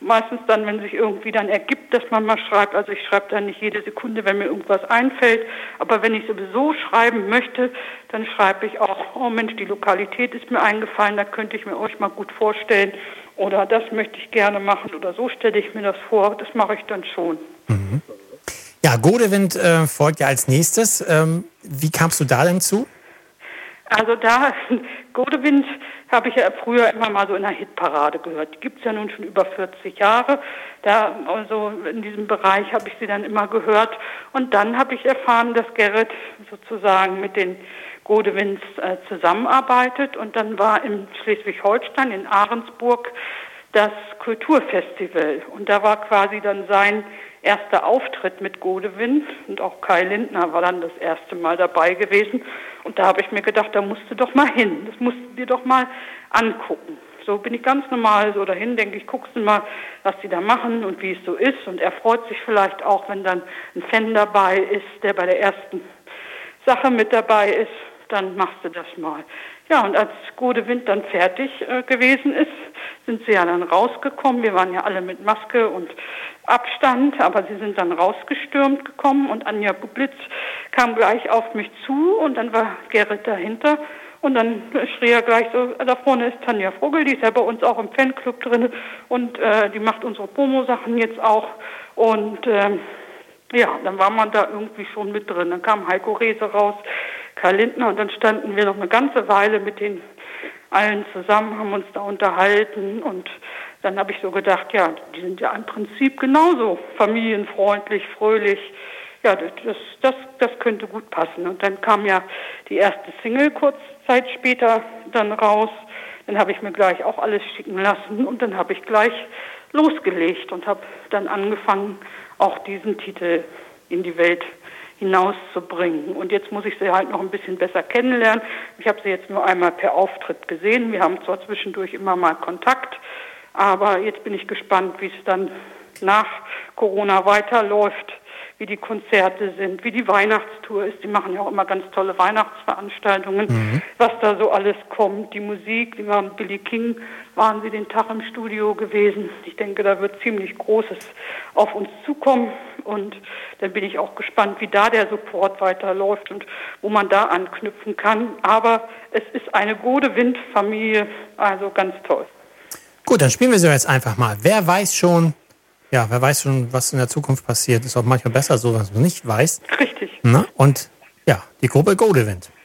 Meistens dann, wenn sich irgendwie dann ergibt, dass man mal schreibt. Also ich schreibe dann nicht jede Sekunde, wenn mir irgendwas einfällt. Aber wenn ich sowieso schreiben möchte, dann schreibe ich auch, oh Mensch, die Lokalität ist mir eingefallen, da könnte ich mir euch mal gut vorstellen. Oder das möchte ich gerne machen oder so stelle ich mir das vor. Das mache ich dann schon. Mhm. Ja, Godewind äh, folgt ja als nächstes. Ähm, wie kamst du da denn zu? Also da, Godewind habe ich ja früher immer mal so in der Hitparade gehört. Die gibt es ja nun schon über 40 Jahre. Da, also in diesem Bereich habe ich sie dann immer gehört. Und dann habe ich erfahren, dass Gerrit sozusagen mit den Godewinds äh, zusammenarbeitet. Und dann war in Schleswig-Holstein, in Ahrensburg, das Kulturfestival. Und da war quasi dann sein erster Auftritt mit Godewind und auch Kai Lindner war dann das erste Mal dabei gewesen. Und da habe ich mir gedacht, da musst du doch mal hin, das musst du dir doch mal angucken. So bin ich ganz normal so dahin, denke ich, guckst du mal, was die da machen und wie es so ist. Und er freut sich vielleicht auch, wenn dann ein Fan dabei ist, der bei der ersten Sache mit dabei ist, dann machst du das mal. Ja, und als Gode Wind dann fertig äh, gewesen ist, sind sie ja dann rausgekommen. Wir waren ja alle mit Maske und Abstand, aber sie sind dann rausgestürmt gekommen und Anja Bublitz kam gleich auf mich zu und dann war Gerrit dahinter und dann schrie er gleich so, da vorne ist Tanja Vogel, die ist ja bei uns auch im Fanclub drin und äh, die macht unsere Promo-Sachen jetzt auch und ähm, ja, dann war man da irgendwie schon mit drin. Dann kam Heiko Rehse raus, Karl Lindner und dann standen wir noch eine ganze Weile mit den allen zusammen, haben uns da unterhalten und dann habe ich so gedacht, ja, die sind ja im Prinzip genauso familienfreundlich, fröhlich. Ja, das, das, das könnte gut passen. Und dann kam ja die erste Single kurz Zeit später dann raus. Dann habe ich mir gleich auch alles schicken lassen und dann habe ich gleich losgelegt und habe dann angefangen, auch diesen Titel in die Welt hinauszubringen. Und jetzt muss ich sie halt noch ein bisschen besser kennenlernen. Ich habe sie jetzt nur einmal per Auftritt gesehen. Wir haben zwar zwischendurch immer mal Kontakt, aber jetzt bin ich gespannt, wie es dann nach Corona weiterläuft, wie die Konzerte sind, wie die Weihnachtstour ist. Die machen ja auch immer ganz tolle Weihnachtsveranstaltungen, Mhm. was da so alles kommt. Die Musik, die waren Billy King, waren sie den Tag im Studio gewesen. Ich denke, da wird ziemlich Großes auf uns zukommen. Und dann bin ich auch gespannt, wie da der Support weiterläuft und wo man da anknüpfen kann. Aber es ist eine gute Windfamilie, also ganz toll. Gut, dann spielen wir sie jetzt einfach mal. Wer weiß schon, ja, wer weiß schon, was in der Zukunft passiert. Ist auch manchmal besser so, was man nicht weiß. Richtig. Na? Und ja, die Gruppe Godewind. Was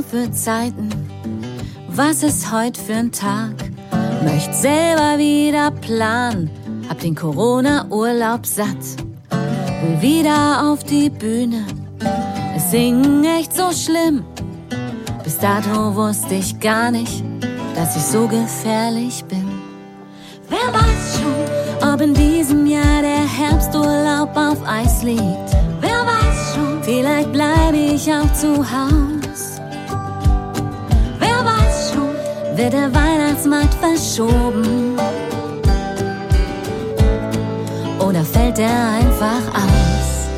es nur für Zeiten? Was ist heute für ein Tag? Möcht selber wieder planen, hab den Corona-Urlaub satt. Will wieder auf die Bühne, es singen echt so schlimm. Bis dato wusste ich gar nicht, dass ich so gefährlich bin. Wer weiß schon, ob in diesem Jahr der Herbsturlaub auf Eis liegt. Wer weiß schon, vielleicht bleibe ich auch zu Haus. Wird der Weihnachtsmarkt verschoben? Oder fällt er einfach aus?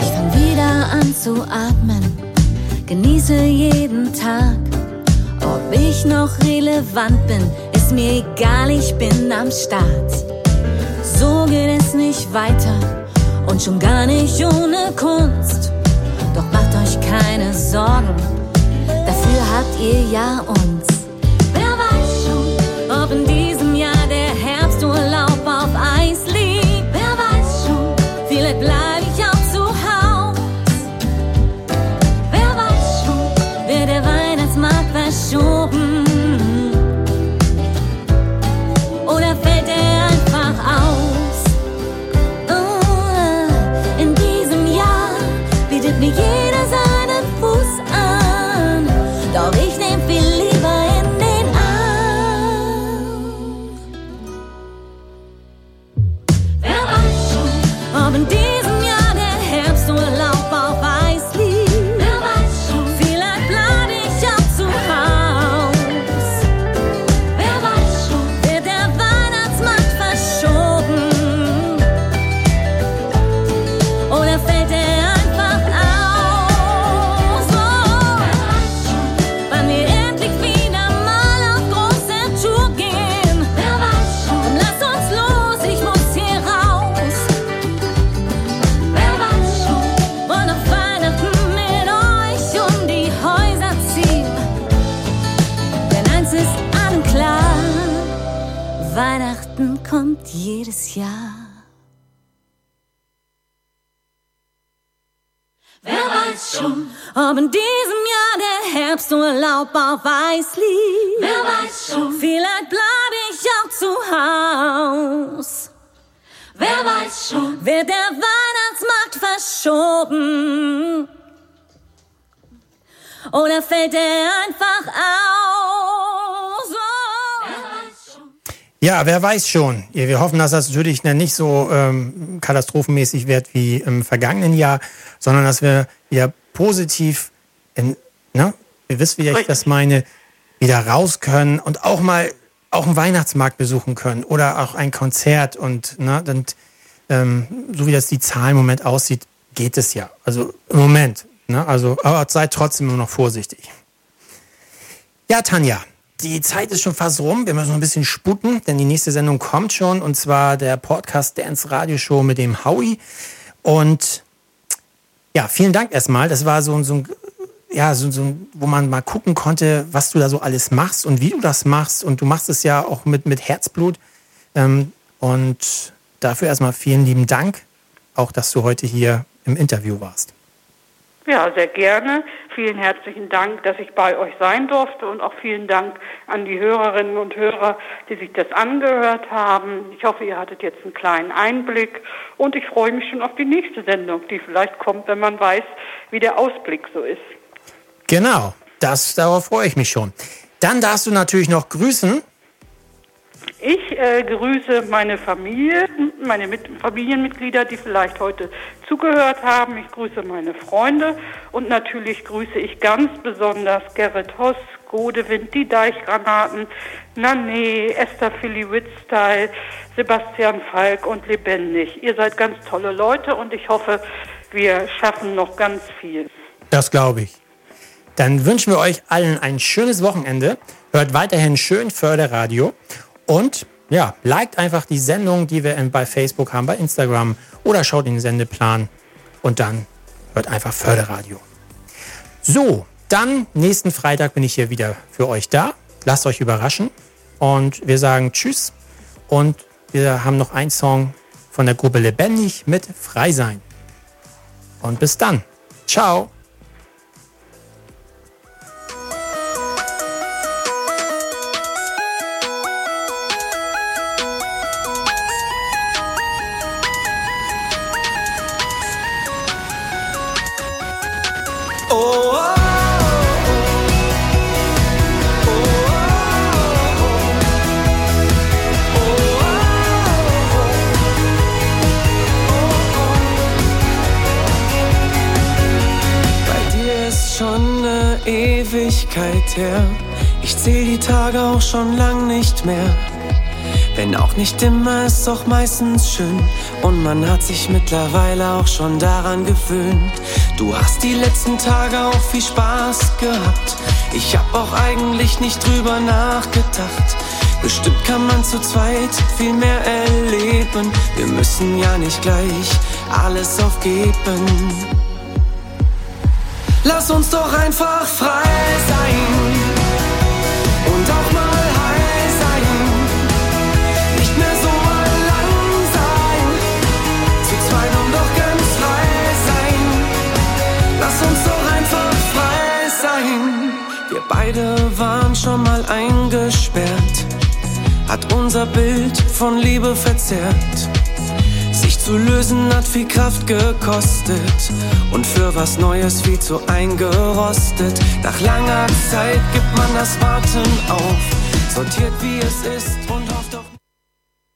Ich fang wieder an zu atmen, genieße jeden Tag. Ob ich noch relevant bin, ist mir egal, ich bin am Start. So geht es nicht weiter und schon gar nicht ohne Kunst. Doch macht euch keine Sorgen, dafür habt ihr ja uns. Herbsturlaub auf Eis liegt. Wer weiß schon, vielleicht bleib ich auch zu Haus. Wer weiß schon, wird der Weihnachtsmarkt verschoben? Oder fällt er einfach aus? Ja, wer weiß schon. Wir hoffen, dass das natürlich nicht so ähm, katastrophenmäßig wird wie im vergangenen Jahr, sondern dass wir wieder positiv, in, ne, ihr wisst, wie ich das meine, wieder raus können und auch mal auch einen Weihnachtsmarkt besuchen können oder auch ein Konzert und ne, dann, ähm, so wie das die Zahl im Moment aussieht, geht es ja. Also im Moment. Ne, also, aber seid trotzdem immer noch vorsichtig. Ja, Tanja, die Zeit ist schon fast rum. Wir müssen noch ein bisschen sputen, denn die nächste Sendung kommt schon und zwar der Podcast Dance Radio Show mit dem Howie. Und ja, vielen Dank erstmal. Das war so, so ein, ja, so, so, wo man mal gucken konnte, was du da so alles machst und wie du das machst. Und du machst es ja auch mit, mit Herzblut. Ähm, und dafür erstmal vielen lieben Dank, auch dass du heute hier im Interview warst. Ja, sehr gerne. Vielen herzlichen Dank, dass ich bei euch sein durfte und auch vielen Dank an die Hörerinnen und Hörer, die sich das angehört haben. Ich hoffe, ihr hattet jetzt einen kleinen Einblick und ich freue mich schon auf die nächste Sendung, die vielleicht kommt, wenn man weiß, wie der Ausblick so ist. Genau, das, darauf freue ich mich schon. Dann darfst du natürlich noch grüßen. Ich äh, grüße meine Familie, meine Mit Familienmitglieder, die vielleicht heute zugehört haben. Ich grüße meine Freunde und natürlich grüße ich ganz besonders Gerrit Hoss, Godewind, die Deichgranaten, Nané, Esther Philly Wittstyle, Sebastian Falk und Lebendig. Ihr seid ganz tolle Leute und ich hoffe, wir schaffen noch ganz viel. Das glaube ich. Dann wünschen wir euch allen ein schönes Wochenende. Hört weiterhin schön Förderradio. Und ja, liked einfach die Sendung, die wir bei Facebook haben, bei Instagram oder schaut in den Sendeplan und dann hört einfach Förderradio. So, dann nächsten Freitag bin ich hier wieder für euch da. Lasst euch überraschen und wir sagen Tschüss und wir haben noch einen Song von der Gruppe Lebendig mit Frei sein. Und bis dann. Ciao. Her. Ich zähl die Tage auch schon lang nicht mehr. Wenn auch nicht immer, ist doch meistens schön. Und man hat sich mittlerweile auch schon daran gewöhnt. Du hast die letzten Tage auch viel Spaß gehabt. Ich hab auch eigentlich nicht drüber nachgedacht. Bestimmt kann man zu zweit viel mehr erleben. Wir müssen ja nicht gleich alles aufgeben. Lass uns doch einfach frei sein. Und auch mal heil sein. Nicht mehr so allein sein. Zu zweit und doch ganz frei sein. Lass uns doch einfach frei sein. Wir beide waren schon mal eingesperrt. Hat unser Bild von Liebe verzerrt. Zu lösen hat viel Kraft gekostet und für was Neues viel zu eingerostet. Nach langer Zeit gibt man das Warten auf, sortiert wie es ist und